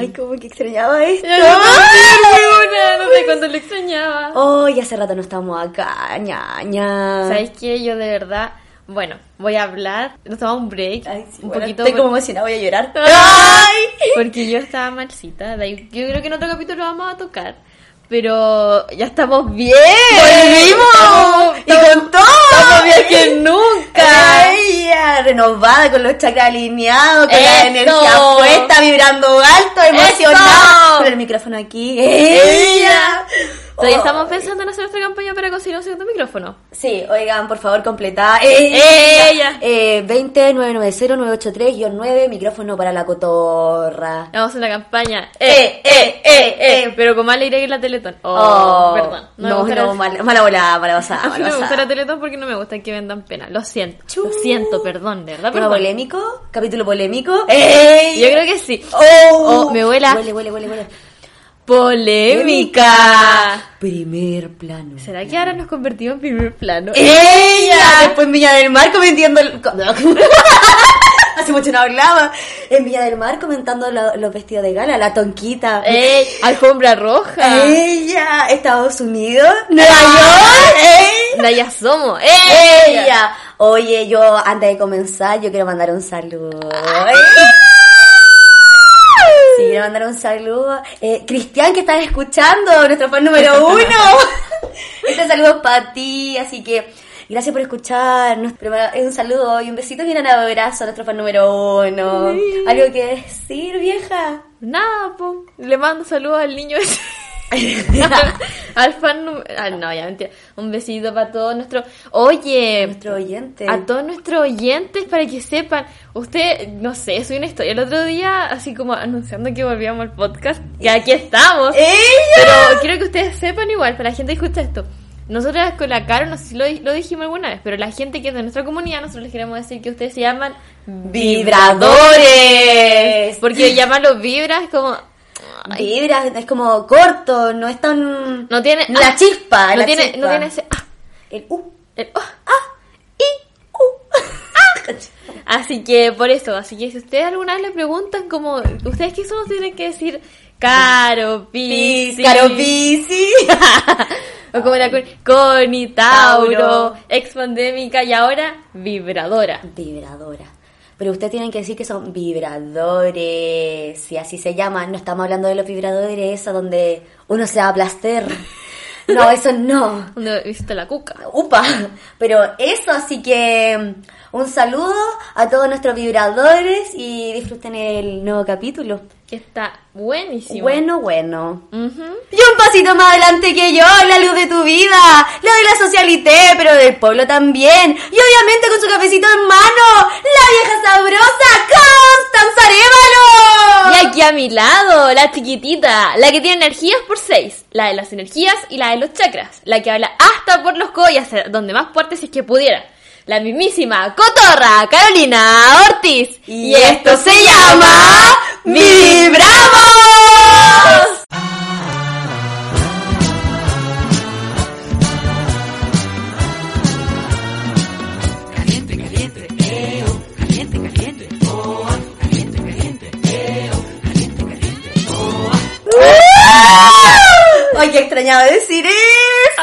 Ay, como que extrañaba esto. Ya no sé, no sé cuánto lo extrañaba. Ay, hace rato no estamos acá, ñaña. ¿Sabes qué? Yo de verdad, bueno, voy a hablar, nos tomamos un break, Ay, sí, un bueno, poquito Estoy por- como emocionada, voy a llorar. ¡Ay! Porque yo estaba malcita, yo creo que en otro capítulo vamos a tocar, pero ya estamos bien. ¡Volvimos! ¡Y con todo! Estamos bien que nunca. Ella, renovada, con los chakras alineados, con la energía puesta, vibrando alto, emocionada. Con el micrófono aquí. ¡Ella! Todavía Oh. estamos pensando en hacer nuestra campaña para conseguir un segundo micrófono. Sí, oigan, por favor, completada. Ella. Eh, 20-990-983-9, micrófono para la cotorra. Vamos a hacer una campaña. Eh, eh, eh, eh. Pero con más alegría que la Teletón. Oh, Oh, perdón. No, me no, gusta la- mala, volada, mala pasada. A mí mala no me gusta la Teletón porque no me gusta que vendan pena. Lo siento. Lo siento, perdón, de verdad. ¿Tema polémico? ¿Capítulo polémico? ¡Ey! Yo creo que sí. ¡Oh! Oh, me huela. Huele, huele, huele, huele. Polémica. Primer plano. ¿Será que ahora nos convertimos en primer plano? ¡Ella! Después en Viña del Mar comentando... el- Hace mucho no hablaba. En Viña del Mar comentando lo- los vestidos de gala, la tonquita. ¡Ey! Alfombra roja. Ella, Estados Unidos, Nueva York. ¡Ey! La ya somos. Ella. Oye, yo antes de comenzar, yo quiero mandar un saludo. Quiero mandar un saludo. Eh, Cristian, que estás escuchando, nuestro fan número uno. Este saludo es para ti, así que gracias por escucharnos. Es un saludo y un besito y un abrazo a nuestro fan número uno. Sí. ¿Algo que decir, vieja? Nada, po. Le mando saludos al niño ese. al fan ah, no, ya mentira. Un besito para todos nuestros. Oye, Nuestro oyente. a todos nuestros oyentes para que sepan. Usted, no sé, soy una historia. El otro día, así como anunciando que volvíamos al podcast, y aquí estamos. ¡Ella! Pero quiero que ustedes sepan igual, para la gente que escucha esto. Nosotras con la Caro, no sé si lo, lo dijimos alguna vez, pero la gente que es de nuestra comunidad, nosotros les queremos decir que ustedes se llaman Vibradores. Porque llamarlo vibra es como... Vibra, es como corto, no es tan... no tiene... La ah, chispa, no la tiene, chispa. no tiene ese... ah, El U. el- oh. Ah. I. U. Así que por eso, así que si ustedes alguna vez le preguntan como, ¿ustedes qué son? Nos tienen que decir Caro, Pisi. Pícaro Pisi. o como la Con- Connie, Tauro, Tauro. ex pandémica y ahora vibradora. Vibradora. Pero ustedes tienen que decir que son vibradores, si así se llaman. No estamos hablando de los vibradores, esos donde uno se va a placer. No, eso no. Donde viste la cuca. Upa. Pero eso, así que mm, un saludo a todos nuestros vibradores y disfruten el nuevo capítulo. Que está buenísimo. Bueno, bueno. Ujú. Y un pasito más adelante que yo, la luz de tu vida, la de la socialité, pero del pueblo también. Y obviamente con su cafecito en mano, la vieja sabrosa, Constanza Arévalo. Y aquí a mi lado, la chiquitita, la que tiene energías por seis, la de las energías y la de los chakras, la que habla hasta por los hacia donde más fuerte si es que pudiera. La mismísima cotorra Carolina Ortiz. Y esto se llama Vibramos. Ay, qué extrañaba decir eso.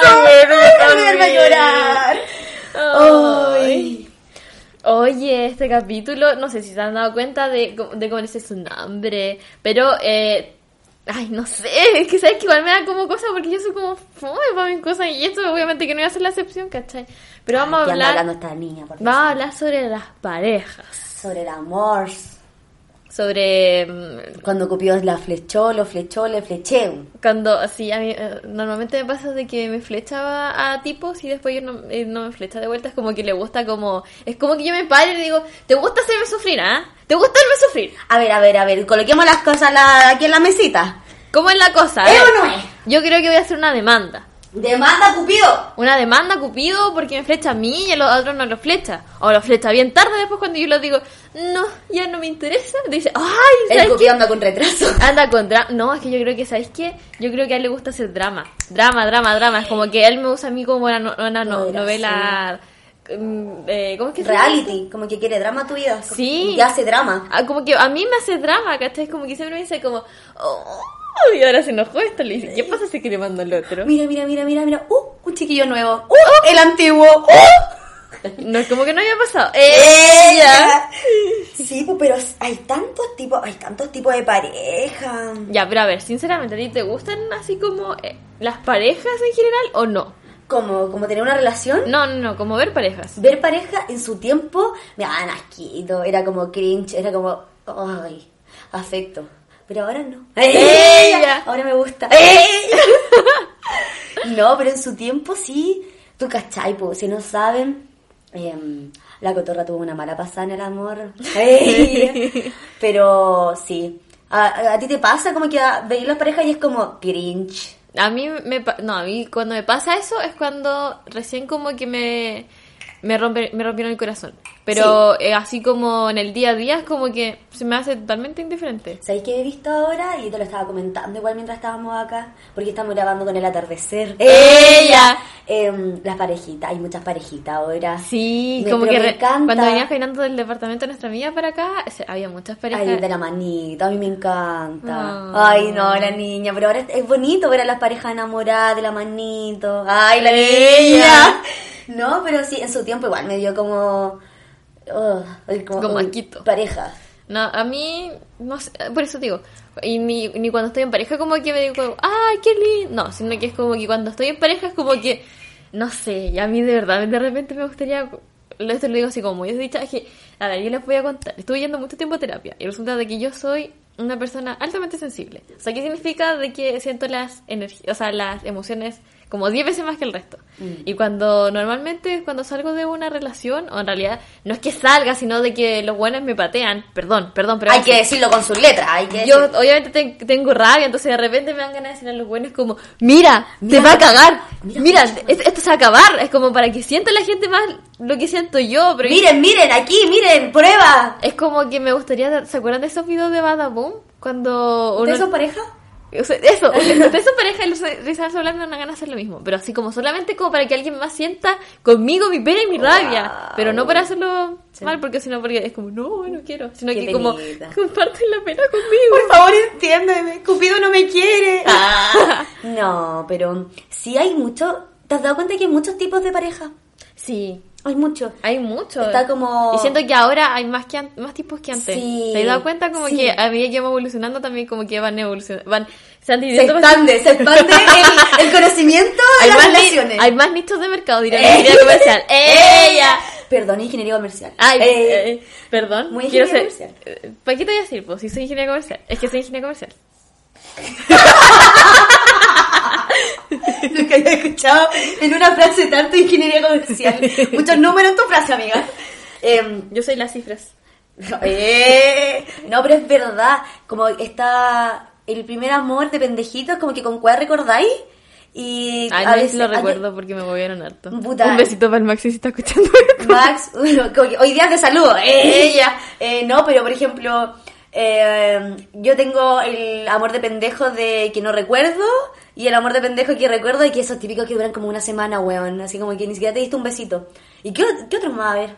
Ay, bueno, Voy a llorar. Ay. Oye, este capítulo, no sé si se han dado cuenta de, de cómo dice su nombre, pero, eh, ay, no sé, es que sabes que igual me da como cosa porque yo soy como fome para mis cosas y esto obviamente que no iba a ser la excepción, ¿cachai? Pero vamos ¿Qué a hablar, hablando esta niña? vamos a hablar sobre las parejas, Sobre el amor. Sobre mm, Cuando Cupido la flechó, lo flechó, le fleché. cuando, así, a mí eh, normalmente me pasa de que me flechaba a tipos y después yo no, eh, no me flecha de vuelta, es como que le gusta como, es como que yo me paro y le digo, ¿te gusta hacerme sufrir, ah? ¿Te gusta hacerme sufrir? A ver, a ver, a ver, coloquemos las cosas la- aquí en la mesita. ¿Cómo es la cosa? A ¿Es ver, o no es? Yo creo que voy a hacer una demanda. Demanda Cupido. Una demanda Cupido porque me flecha a mí y a los otros no lo flecha. O lo flecha bien tarde después cuando yo le digo, no, ya no me interesa. Dice, ay, El ¿sabes Cupido qué? anda con retraso. Anda con drama. No, es que yo creo que, ¿sabes qué? Yo creo que a él le gusta hacer drama. Drama, drama, drama. Es como que él me usa a mí como una, no- una no- novela mm, eh, ¿Cómo es que se? Reality, como que quiere drama tu vida. Sí. Y hace drama. Ah, como que a mí me hace drama, ¿cachai? Como que siempre me dice como, oh, y ahora se enojó esto, le dice, ¿qué pasa si que le mando el otro? Mira, mira, mira, mira, mira. Uh, un chiquillo nuevo. Uh, el antiguo. Uh. No, como que no había pasado. ¡Ella! Sí, pues, pero hay tantos tipos, hay tantos tipos de pareja. Ya, pero a ver, sinceramente, ¿a ti te gustan así como eh, las parejas en general o no? Como, como tener una relación. No, no, no, como ver parejas. Ver pareja en su tiempo me daban asquito, era como cringe, era como, ay, afecto. Pero ahora no. ¡Ella! Ahora me gusta. no, pero en su tiempo sí. Tú cachai, pues, si no saben, em, la cotorra tuvo una mala pasada en el amor. Ella. pero sí. ¿A, a ti te pasa como que a- veis las parejas y es como cringe? A mí me no, a mí cuando me pasa eso es cuando recién como que me me rompe, me rompieron el corazón. Pero eh, así como en el día a día es como que se me hace totalmente indiferente. ¿Sabéis qué he visto ahora? Y te lo estaba comentando igual mientras estábamos acá, porque estamos grabando con el atardecer. ¡Ella! Em, las parejitas, hay muchas parejitas ahora. Sí, Me- como que me re- encanta. cuando venía caminando del departamento de nuestra amiga para acá, había muchas parejas. Ay, de la manita, a mí me encanta. Ah. Ay, no, la niña, pero ahora es, bonito ver a las parejas enamoradas de la manito. Ay, la niña. No, pero sí, en su tiempo igual me dio como... oh, Como uy, asquito. Pareja. No, a mí, no sé, por eso digo, y ni, ni cuando estoy en pareja como que me digo, ay, qué lindo. No, sino que es como que cuando estoy en pareja es como que, no sé, y a mí de verdad, de repente me gustaría, esto lo digo así como muy desdicha, es que, a ver, yo les voy a contar, estuve yendo mucho tiempo a terapia y resulta de que yo soy una persona altamente sensible. O sea, ¿qué significa de que siento las energías, o sea, las emociones como 10 veces más que el resto? Y cuando normalmente cuando salgo de una relación, o en realidad no es que salga, sino de que los buenos me patean, perdón, perdón, pero Hay que decirlo con sus letras, hay que Yo decir- obviamente te- tengo rabia, entonces de repente me dan ganas de decir a los buenos como, mira, Mira, te va a cagar, mira, mira, mira. es- esto se va a acabar, es como para que sienta la gente más lo que siento yo, pero Miren, miren, aquí, miren, prueba. es como que me gustaría, ¿se acuerdan de esos videos de Badaboom? Cuando uno... ¿De su pareja? O sea, eso, de esa pareja y hablando me dan ganas de hacer lo mismo, pero así como solamente como para que alguien más sienta conmigo mi pena y mi rabia, pero no para hacerlo mal, porque sino porque es como, no, no quiero, sino Qué que como comparten la pena conmigo. Por favor, entiéndeme. Cupido no me quiere. No, pero sí hay mucho. ¿Te has dado cuenta que hay muchos tipos de pareja? Sí, Hay muchos. hay mucho. Está como- Y siento que ahora hay más que más tipos que antes. Sí, ¿Te has dado cuenta como sí. que a medida que vamos evolucionando también como que van evolucionando, van se han Se expande, se expande el, el conocimiento de hay las más, relaciones. hay más nichos de mercado, diría Eh. ingeniería comercial. ¡Ella! Perdón, ingeniería comercial. Ay, Eh, eh, perdón. muy quiero ser. eh, ¿Para qué te voy a decir? Pues si soy ingeniera comercial. Es que soy ingeniera comercial. Nunca había escuchado en una frase tanto ingeniería comercial. Muchos números en tu frase, amiga. Em, Yo soy las cifras. Eh, no, pero es verdad. Como está el primer amor de pendejitos, como que con cuál recordáis. Y Ay, a veces- lo recuerdo porque me movieron harto. Puta. Un besito para el Maxi si está escuchando. Max, bueno, hoy día te saludo. Eh, ella. Eh, no, pero por ejemplo, eh, yo tengo el amor de pendejo de que no recuerdo y el amor de pendejo que recuerdo y que esos típicos que duran como una semana, weón. Así como que ni siquiera te diste un besito. ¿Y qué, qué otros más? A ver.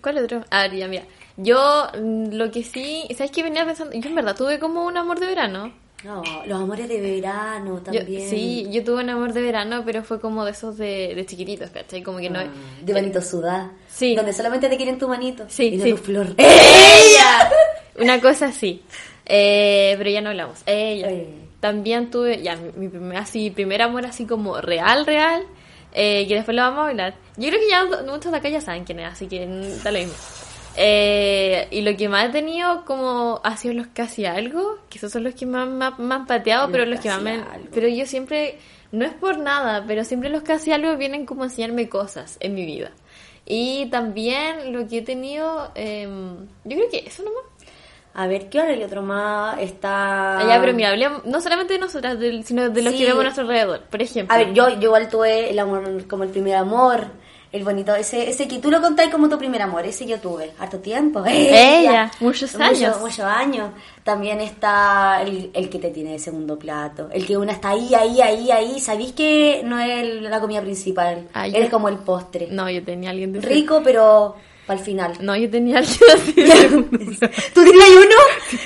¿Cuál otro? A ver, ya, mira. Yo, mm, lo que sí, ¿sabes qué venía pensando? Yo en verdad tuve como un amor de verano. No, los amores de verano Yo- también. sí, yo tuve un amor de verano, pero fue como de esos de, de chiquititos, ¿cachai? Como que no... Ah, de manito sudá. Sí. Donde solamente te quieren tu manito. Sí, y sí. tu flor. ¡Ella! Una cosa así. Eh, pero ya no hablamos. Ella. Eh. También tuve, ya, mi, primer, así, primer amor así como real, real, eh, que después lo vamos a hablar. Yo creo que ya muchos de acá ya saben quién es, así que da lo mismo. Eh, y lo que más he tenido como ha sido los casi algo, que esos son los que más me han pateado, Los pero los que más me... Pero yo siempre, no es por nada, pero siempre los casi algo vienen como a enseñarme cosas en mi vida. Y también lo que he tenido, em, yo creo que eso nomás. A ver, ¿qué hora hay otro más? Está... Ya, pero mira, hablemos no solamente de nosotras, del- sino de los Sí. que vemos a nuestro alrededor. Por ejemplo, A ver, yo, yo igual tuve el amor como el primer amor. El bonito, ese, ese que tú lo contáis como tu primer amor, ese yo tuve, harto tiempo. Ella, muchos años. Muchos años. También está el, el que te tiene de segundo plato. El que una está ahí, ahí, ahí, ahí. ¿Sabéis que no es la comida principal? Ah, es como el postre. No, yo tenía alguien de Rico, pero para el final. No, yo tenía alguien así de. ¿Tú tienes uno?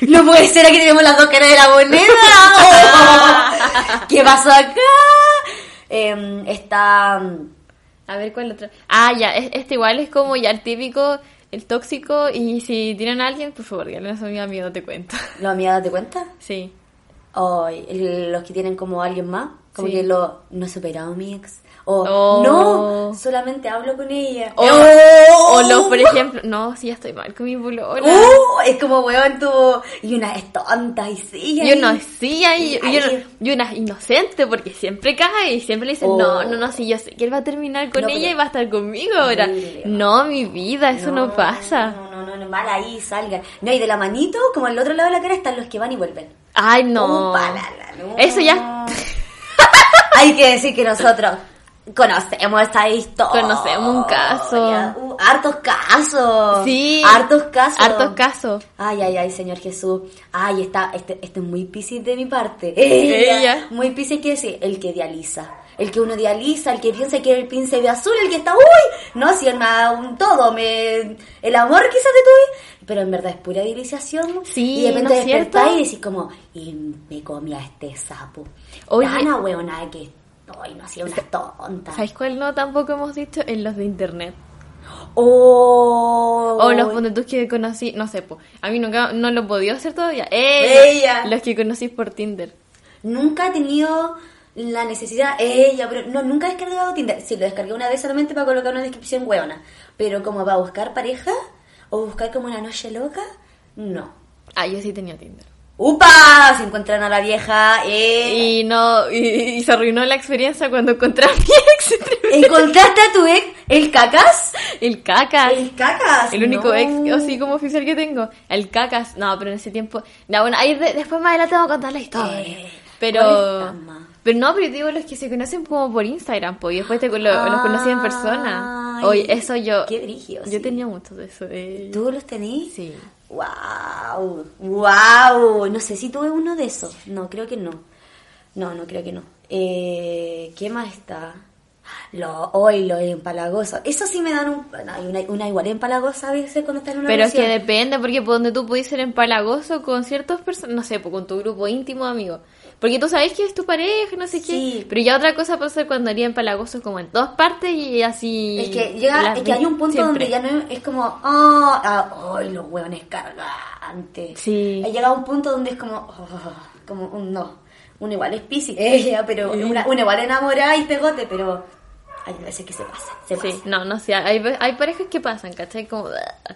No puede ser, aquí tenemos las dos caras de la moneda. ¿Qué pasó acá? Em, está... A ver cuál otro. Ah, ya, es- este igual es como ya el típico, el tóxico. Y si tienen a alguien, por favor, díganle a su amiga no te cuento. ¿Lo amiga date cuenta? Sí. Ay, el- los que tienen como alguien más, como Sí. que lo no he superado a mi ex. O Oh. no, solamente hablo con ella. O, Oh. o los, por ejemplo, no, si ya estoy mal con mi polola. Uh, es como weón tu y una es tonta y sí. Y uno sí, ahí, Ahí. y, uno, y una inocente porque siempre cae y siempre le dicen, Oh. no, no, no, si yo sé que él va a terminar con No, ella y va a estar conmigo ahora. Horrible. No, mi vida, eso no, pasa. No, no, no, no, mal ahí, salgan. No, y de la manito, como al otro lado de la cara, están los que van y vuelven. Ay, no. Upa, la, la, no. Eso ya. Hay que decir que nosotros conocemos esta historia. Conocemos un caso. Uh, hartos casos. Sí. Hartos casos. Hartos casos. Ay, ay, ay, Señor Jesús. Ay, está, este, este es muy piscis de mi parte. Ella. Ella. Muy piscis que es el que dializa. El que uno dializa, el que piensa que el príncipe azul, el que está, uy, no, si da un todo, me, el amor quizás de tu pero en verdad es pura idealización. Sí, y de repente ¿no es despertáis y decís como, y me comí a este sapo. Oye. Ana huevona que, ay, no hacía una tonta. ¿Sabéis cuál no tampoco hemos dicho? En los de internet. Oh, O los tú que conocí, no sé, po, a mí nunca, no lo podido hacer todavía. ¡Ella! Ella. Los que conocí por Tinder. Nunca he tenido la necesidad, ella, pero no, nunca he descargado Tinder. Sí, lo descargué una vez solamente para colocar una descripción hueona. Pero como para buscar pareja o buscar como una noche loca, no. Ah, yo sí tenía Tinder. ¡Upa! Se encuentran a la vieja, eh. Y no, y, y se arruinó la experiencia cuando encontré a mi ex. ¿Encontraste a tu ex, el cacas? El cacas. El cacas. El único no. ex así como oficial que tengo. El cacas. No, pero en ese tiempo. No, bueno, ahí de- después más adelante vamos a contar la historia. Eh, pero. Pero no, pero yo digo los que se conocen como por Instagram, pues, y después te, lo- los conocí en persona. Oye, eso yo. qué brígido, Yo sí. tenía mucho de eso. de- ¿Tú los tenís? Sí. Wow, wow. No sé si tuve uno de esos. No, creo que no. No, no creo que no. Eh, ¿Qué más está? Lo, hoy lo empalagoso. Eso sí me dan un, hay una, una igual empalagosa a veces cuando estás en una Pero es que depende, porque por donde tú puedes ser empalagoso con ciertas personas, no sé, pues con tu grupo íntimo de amigos. Porque tú sabes que es tu pareja, no sé qué. Sí. Pero ya otra cosa puede ser cuando haría empalagoso como en dos partes y así. Es que llega, es que hay un punto siempre. donde ya no es como, oh, ah, ay, los hueones cargantes. Sí. Ha llegado un punto donde es como, oh, como un no. Uno igual es piscis, ella, pero una, una igual enamorada y pegote, pero hay veces que se pasa, se Sí, no, no sé, hay, hay parejas que pasan, ¿cachai? Como...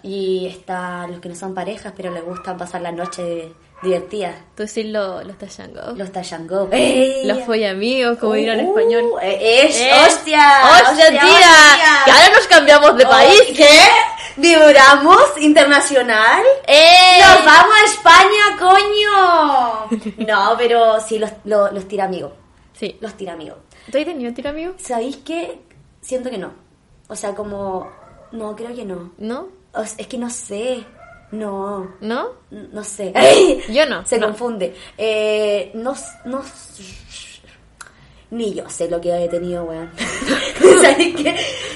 Y está los que no son parejas, pero les gustan pasar la noche divertida. Tú decís lo- los tachango. Los Tashango. ¡Ey! Los folla amigos, como dirán en Uh, español. eh, es, Eh, ¡Hostia! ¡Hostia, tía! Que ahora nos cambiamos de Oh, país. ¿Qué? ¿Vibramos internacional? ¡Eh! ¡Nos vamos a España, coño! No, pero sí, los, los, los tiramigos. Sí. Los tiramigos. ¿Tú has tenido tiro amigo? ¿Sabéis qué? Siento que no. O sea, como... No, creo que no. ¿No? O sea, es que no sé. No. ¿No? No sé. Yo no, Se no. confunde. Eh, no, no. Ni yo sé lo que he tenido, weón. ¿Sabes qué?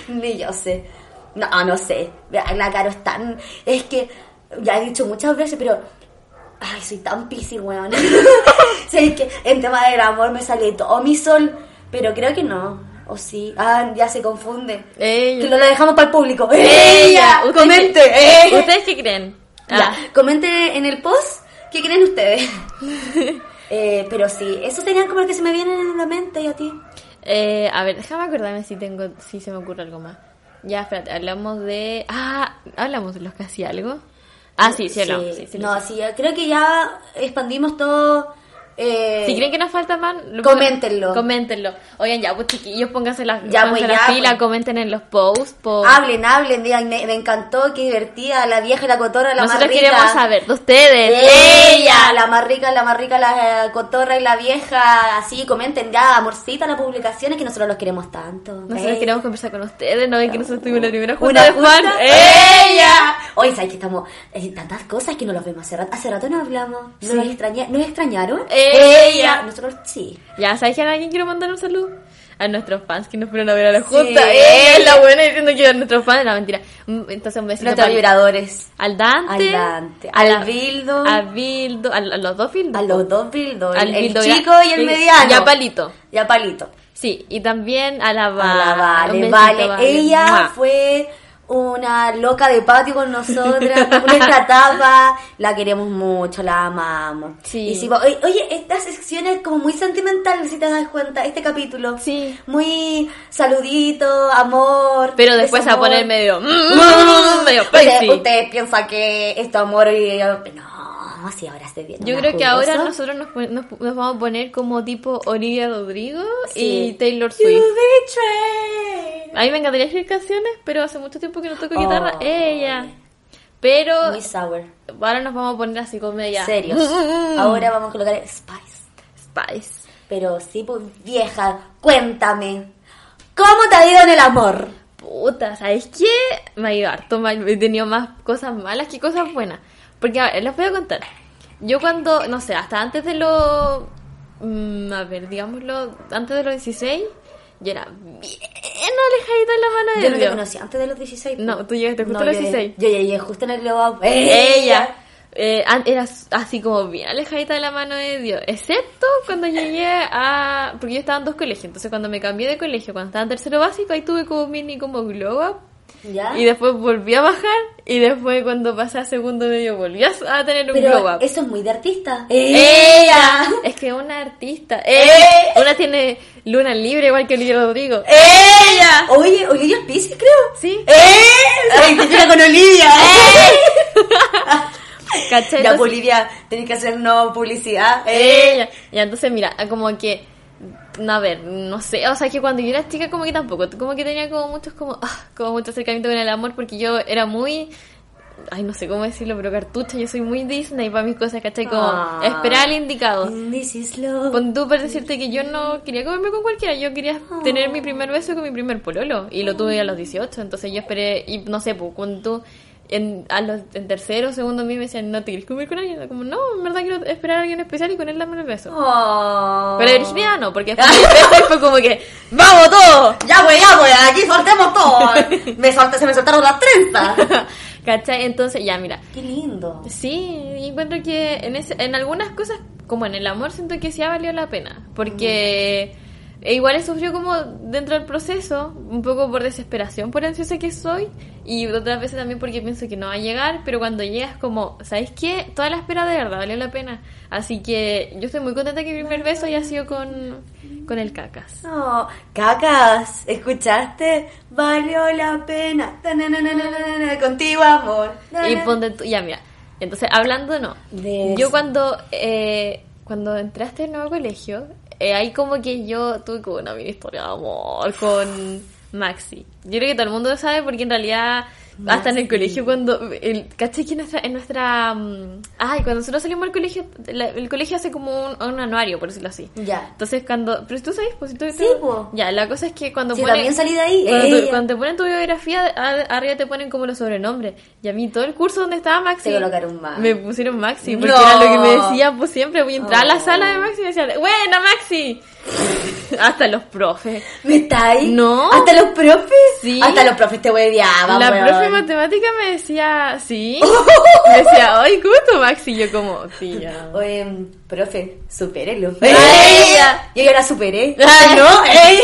Ni yo sé. No, no sé. La caro es tan. Es que. Ya he dicho muchas veces, pero. Ay, soy tan piscis, weón. ¿Sabes que En tema del amor me sale todo mi sol. Pero creo que no. O sí. Ah, ya se confunde. Ella. Que lo dejamos para el público. ¡Ella! ¿Ustedes ¡Comente! ¡Eh! ¿Ustedes qué creen? Ya, Ah, comente en el post qué creen ustedes. Eh, pero sí, esos serían como los que se me vienen en la mente y a ti. eh, a ver, déjame acordarme si tengo, si se me ocurre algo más. Ya, espérate, hablamos de... Ah, hablamos de los que hacía algo. Ah, sí, sí. Sí, sí, no, sí. sí, ya- creo que ya expandimos todo. Eh, Si creen que nos falta más, lo- Coméntenlo. Coméntenlo. Oigan, ya, pues chiquillos, pónganse la, Ya, pónganse pues, la ya, fila, pues. comenten en los posts. po- Hablen, hablen, digan, me, me encantó, qué divertida, la vieja y la cotorra, la Nosotros más rica. queremos saber de ustedes. Ella, la más rica, la más rica, la eh, cotorra y la vieja, así, comenten ya, amorcita, las publicaciones, que nosotros los queremos tanto. Nosotros ¿eh? queremos conversar con ustedes, ¿no ven que nosotros tuvimos la primera junta Una de Juan? ¡Ella! Oye, ¿sabes que estamos... eh, tantas cosas que no los vemos hace rato. Hace rato no hablamos. ¿Nos, Sí. extraña, ¿nos extrañaron? Ella. Nosotros sí. Ya, ¿sabes que a alguien quiero mandar un saludo? A nuestros fans que nos fueron a ver a la Sí. junta. La buena diciendo que a nuestros fans. No, mentira. Mm, Entonces un besito Nuestros vibradores. al Dante. Al Dante, a al la- Bildo. A Bildo. A, a los dos Bildos. A los dos bildos. Al El, Bildo chico ya- y el mediano. Y a Palito. Y a Palito. Sí, y también a la A Vale. la Un Vale, vale. Ella fue una loca de patio con nosotras, nuestra tapa, la queremos mucho, la amamos. Sí. Y si, oye, esta sección es como muy sentimental, si te das cuenta, este capítulo. Sí. Muy saludito, amor. Pero después a poner medio. mm, Mm, medio Ustedes ustedes piensan que esto amor y... No, ahora estoy viendo Yo creo que ahora nosotros nos, nos, nos vamos a poner como tipo Olivia Rodrigo y. Taylor Swift. A mí me encantaría escribir canciones, pero hace mucho tiempo que no toco Oh. guitarra. Ella. Pero Muy sour. ahora nos vamos a poner así como media. Serios. Ahora vamos a colocar Spice. Spice. Pero sí, pues vieja, cuéntame. ¿Cómo te ha ido en el amor? Puta, ¿sabes qué? Me ha ido harto mal. He tenido más cosas malas que cosas buenas. Porque, a ver, les voy a contar. Yo cuando, no sé, hasta antes de los... mm, a ver, digámoslo, antes de los 16, yo era bien alejadita en la mano de Yo no te conocí antes de los 16. No, pues. tú llegaste justo No, a los yo llegué- 16. Yo llegué justo en el globo. up. Ella eh, era así como bien alejadita de la mano de Dios, excepto cuando llegué a... Porque yo estaba en dos colegios, entonces cuando me cambié de colegio, cuando estaba en tercero básico, ahí tuve como mini como glow up. ¿Ya? Y después volví a bajar y después cuando pasé a segundo medio volví a tener un Pero glow up. eso es muy de artista. ¡Ella! Es que una artista. ¡Eh! Una tiene luna libre igual que Olivia Rodrigo. ¡Ella! Oye, oye, ella es Pisces, creo. Sí. ¡Eh! Te tira con Olivia. ¿Cachai? Ya, Bolivia, tenés que hacer no publicidad. Ella. Y entonces, mira, como que. No, a ver, no sé, o sea que cuando yo era chica como que tampoco, como que tenía como muchos como, ah, como mucho acercamiento con el amor porque yo era muy, ay no sé cómo decirlo, pero cartucha, yo soy muy Disney para mis cosas, ¿cachai? Como Ah. esperar al indicado. This is love. Pon tú para decirte que yo no quería comerme con cualquiera, yo quería tener mi primer beso con mi primer pololo y lo tuve a los 18, entonces yo esperé, y no sé, pues cuando tú en, a los, en tercero, segundo mí me decían, ¿no te quieres comer con alguien? Como, no, en verdad quiero esperar a alguien especial y con él darme el beso. Oh. Pero la virginidad no, porque después beso fue como que, ¡vamos todos! Ya, pues, ya, pues, aquí soltemos todo. me solté, se me soltaron las trenzas. ¿Cachai? Entonces, ya, mira. Qué lindo. Sí, y encuentro que en, ese, en algunas cosas, como en el amor, siento que sí ha valido la pena. Porque e igual he sufrido como dentro del proceso, un poco por desesperación, por ansiosa que soy, y otras veces también porque pienso que no va a llegar, pero cuando llegas como, ¿sabes qué? Toda la espera de verdad valió la pena. Así que yo estoy muy contenta que mi primer beso haya sido con, con el cacas. No, cacas, ¿escuchaste? Valió la pena. Contigo, amor. Y ponte tú, ya mira, entonces hablando no, yo cuando eh, cuando entraste al nuevo colegio, eh, ahí como que yo tuve como una mini historia de amor con Maxi. Yo creo que todo el mundo lo sabe porque en realidad hasta en el colegio cuando el caché que en nuestra en nuestra mm, ay cuando nosotros salimos del colegio la- el colegio hace como un, un anuario por decirlo así Ya. entonces cuando pero tú sabes pues tú, Sí, po. ya la cosa es que cuando Sí, ponen- también salí de ahí. cuando, Ella. cuando te ponen tu biografía, a- arriba te ponen como los sobrenombres. Y a mí todo el curso donde estaba Maxi. Te colocaron Maxi. Me pusieron Maxi, porque No. era lo que me decía, pues siempre voy a entrar a la sala de Maxi y me decían, ¡Buena, Maxi! Hasta los profes. ¿Me estáis? No. ¿Hasta los profes? Sí. Hasta los profes te hueveaban, la weón. profe de matemática me decía, ¿sí? me decía, ¡ay, cómo tu Maxi! Y yo como, tía. Oye, profe, supérelo. Yo ya la superé. Ay. ¿No? ¡Ey!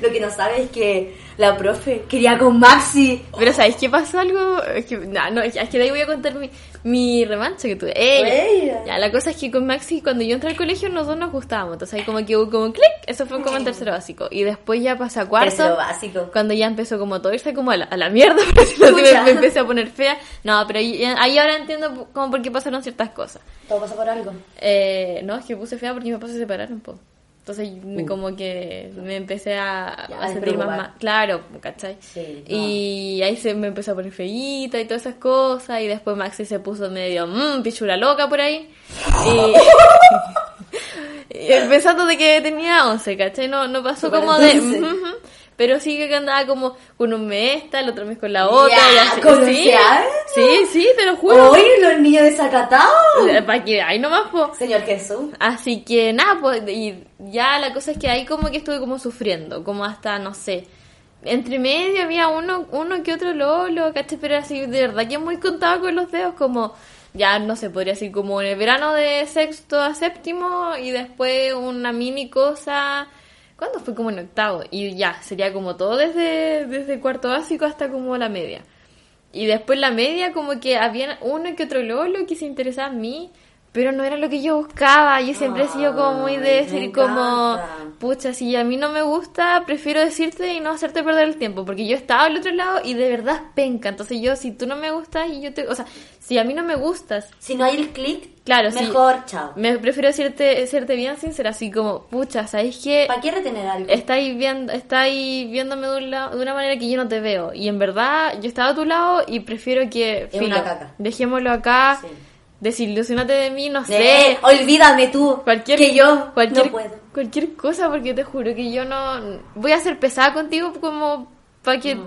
Lo que no sabes es que la profe quería con Maxi. Pero ¿sabéis qué pasó algo? Es que, nah, no, es que de ahí voy a contar mi, mi revancha que tuve. Ella. Ya, la cosa es que con Maxi, cuando yo entré al colegio, los dos nos gustábamos. Entonces ahí como que hubo como un clic. Eso fue como en tercero básico. Y después ya pasé a cuarto. Tercero básico. Cuando ya empezó como todo irse como a la, a la mierda, me, empecé a poner fea. No, pero ahí, ahí ahora entiendo como por qué pasaron ciertas cosas. Todo pasa por algo. Eh, no, es que puse fea porque mis papás se separaron, po. Entonces me- como que me empecé a, Ya, a sentir más. Claro, ¿cachai? Sí, y ahí se me empezó a poner feíta y todas esas cosas. Y después Maxi se puso medio mmm, pichula loca por ahí. Y, y pensando de que tenía 11, ¿cachai? No, no pasó como de... "Ujú, ujú". Pero sí que andaba como con un mes esta, el otro mes con la otra. Ya, y. ¿con sí, 11 años? sí, sí, te lo juro. ¡Uy, los niños desacatados! Para que ahí nomás, po. Señor Jesús. Así que nada, pues, y ya la cosa es que ahí como que estuve como sufriendo, como hasta, no sé, entre medio había uno, uno que otro lolo, ¿cachai? Pero así, de verdad que muy contado con los dedos, como, ya no sé, podría decir como en el verano de sexto a séptimo y después una mini cosa, ¿cuándo fue? Como en octavo, y ya, sería como todo desde, desde cuarto básico hasta como la media. Y después la media como que había uno que otro lolo que se interesaba en mí, pero no era lo que yo buscaba. Yo siempre he sido como muy de decir como, pucha, si a mí no me gusta, prefiero decirte y no hacerte perder el tiempo, porque yo estaba al otro lado y de verdad penca. Entonces yo, si tú no me gustas y yo te, o sea, si a mí no me gustas, Si no hay el clic, claro, mejor, chao. me prefiero decirte, serte bien sincera, así como, pucha, ¿sabes qué? ¿Para qué retener algo? estáis viendo, estáis viéndome de, un lado, de una manera que yo no te veo. Y en verdad, yo estaba a tu lado y prefiero que. Es una caca. Dejémoslo acá. Sí. Desilusionate de mí, no sé. Eh, olvídame tú. Cualquier, que yo cualquier, no puedo. cualquier cosa, porque te juro que yo no. Voy a ser pesada contigo como. Para que.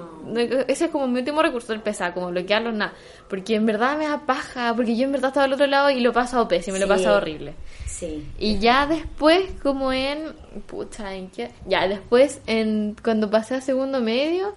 Ese es como mi último recurso, el pesar, como bloquearlo, nada. Porque en verdad me da paja. Porque yo en verdad estaba al otro lado y lo he pasado pésimo, lo he Sí. pasado horrible. Sí. Y ya después, como en. Pucha, ¿en qué? Ya después, en cuando pasé a segundo medio,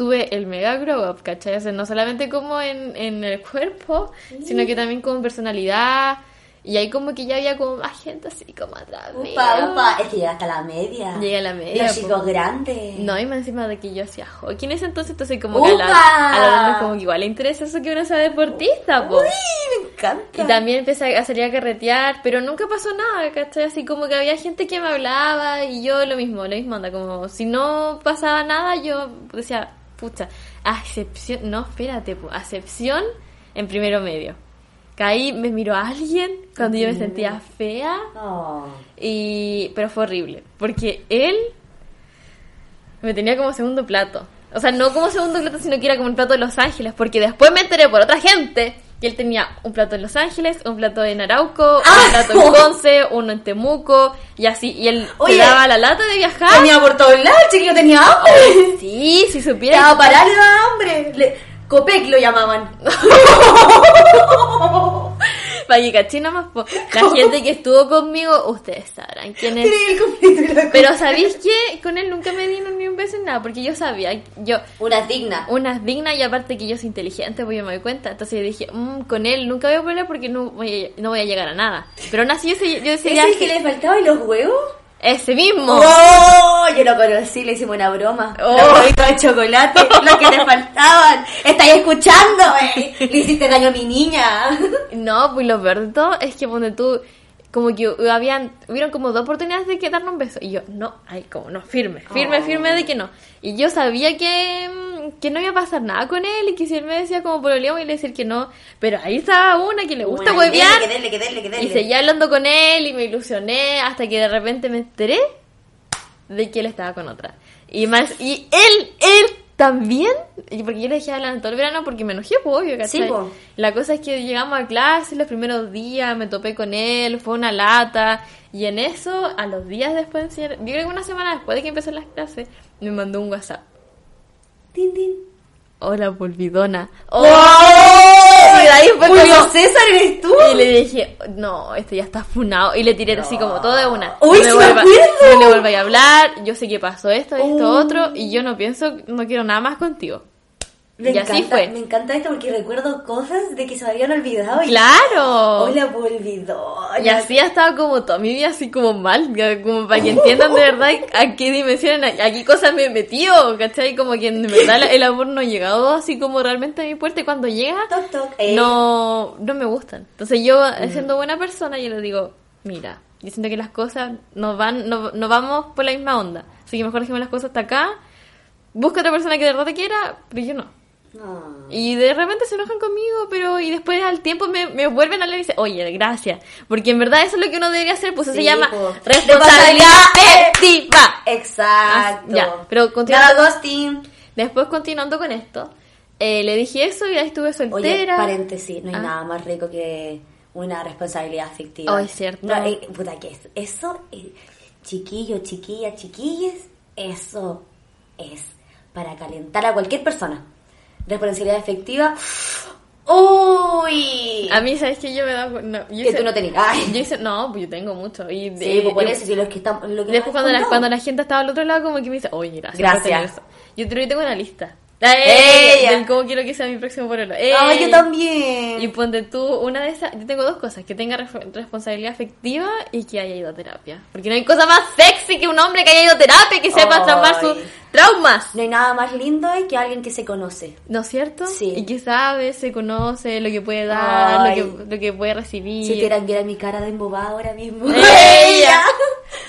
tuve el mega grow up, ¿cachai? O sea, no solamente como en, en el cuerpo, sino que también como personalidad. Y ahí como que ya había como más gente así como atrás. Upa, upa. Es que llega hasta la media. Llegué a la media, Los po. chicos grandes. No, y más encima de que yo hacía hockey en ese entonces, entonces como ¡Upa! que a la, a la Lorena como que igual le interesa eso que uno sea deportista, po. Uy, me encanta. Y también empecé a salir a carretear, pero nunca pasó nada, ¿cachai? Así como que había gente que me hablaba y yo lo mismo, lo mismo anda, como si no pasaba nada, yo decía, pucha, acepción, no, espérate, po, acepción en primero medio. Caí, me miró a alguien cuando yo me sentía fea, Oh. y pero fue horrible, porque él me tenía como segundo plato. O sea, no como segundo plato, sino que era como el plato de Los Ángeles, porque después me enteré por otra gente que él tenía un plato en Los Ángeles, un plato en Arauco, ¡Ah! un plato en Conce, uno en Temuco, y así, y él Oye, daba la lata de viajar. Tenía por todos lados, el chiquillo tenía hambre. Sí, si supiera. Estaba parado, hambre. Le- Copec lo llamaban. Para que caché nomás, po. la gente que estuvo conmigo, ustedes sabrán quién es. Pero ¿sabéis qué? Con él nunca me dieron ni un beso en nada, porque yo sabía, yo, Una digna. una es digna y aparte que yo soy inteligente, pues yo me doy cuenta. Entonces yo dije, "Mm, con él nunca voy a pelear porque no voy a, no voy a llegar a nada. Pero aún así yo, yo ¿Ese decidía es el que le faltaba y los huevos? Ese mismo. ¡Oh! Yo lo conocí, le hicimos una broma. Oh. Los de chocolate, los que te faltaban. ¿Estáis escuchando, eh? Le hiciste daño a mi niña. No, pues lo peor de todo es que donde tú, como que habían, hubieron como dos oportunidades de que darnos un beso. Y yo, no, ay, como no, firme, firme, Oh. firme de que no. Y yo sabía que, mm, que no iba a pasar nada con él y que si él me decía como por y le decir que no. Pero ahí estaba una que le gusta Una, huevear. Que dele, que dele, que dele. Y seguía hablando con él y me ilusioné hasta que de repente me enteré de que él estaba con otra. Y más, y él, él también, y porque yo le dejé hablar todo el verano porque me enojé, pues, obvio, ¿cachai? Sí, po. La cosa es que llegamos a clase los primeros días, me topé con él, fue una lata, y en eso, a los días después, yo creo que una semana después de que empezó las clases, me mandó un WhatsApp. Tin, tin. Hola, polvidona. ¡Oh! Y de ahí fue Julio como- César, ¿eres tú? Y le dije, no, este ya está funado. Y le tiré así como todo de una. Uy, no, me vuelva- no vuelva a hablar. Yo sé que pasó esto, esto, Oh. otro. Y yo no pienso, no quiero nada más contigo. Me y así encanta, fue. Me encanta esto porque recuerdo cosas de que se me habían olvidado. Y... ¡Claro! Hola, olvidó. Y así ha estado como toda mi vida así como mal, como para que entiendan de verdad a qué dimensión, a, qué cosas me he metido, ¿cachai? Como que en verdad la- el amor no ha llegado así como realmente a mi puerta y cuando llega, Toc, toc. Eh. no, no me gustan. Entonces yo, siendo buena persona, yo le digo, mira, yo siento que las cosas no van, no, no vamos por la misma onda. Así que mejor dejemos las cosas hasta acá. Busca otra persona que de verdad te quiera, pero yo no. No. Y de repente se enojan conmigo, pero y después al tiempo me, me vuelven a hablar y dicen, oye, gracias. Porque en verdad eso es lo que uno debería hacer, pues eso Sí, se llama po. responsabilidad efectiva. Exacto. Ah, ya, pero continuando. Nada. Después continuando con esto, eh, le dije eso y ahí estuve Oye, soltera. paréntesis, no hay Ah. nada más rico que una responsabilidad afectiva. Oh, es cierto. No, eh, puta, que es, eso, eh, chiquillo, chiquilla, chiquilles, eso es para calentar a cualquier persona. Responsabilidad afectiva. Uy. A mí, ¿sabes que Yo me he dado no, yo que hice- tú no tenías. Ay. Yo hice, no, pues yo tengo mucho. Y de- Sí, pues por eso, si los que estamos. Lo que Después cuando la, cuando gente estaba al otro lado, como que me dice, oye, gracias. Gracias. por tener eso". Yo yo tengo una lista. Del cómo quiero que sea mi próximo pololo. Ah, Ey. yo también. Y ponte tú, una de esas, yo tengo dos cosas, que tenga responsabilidad afectiva y que haya ido a terapia. Porque no hay cosa más sexy que un hombre que haya ido a terapia y que sepa transformar sus traumas. No hay nada más lindo que alguien que se conoce. ¿No es cierto? Sí. Y que sabe, se conoce, lo que puede dar, lo que, lo que puede recibir. Si vieran que era mi cara de embobada ahora mismo. Ella.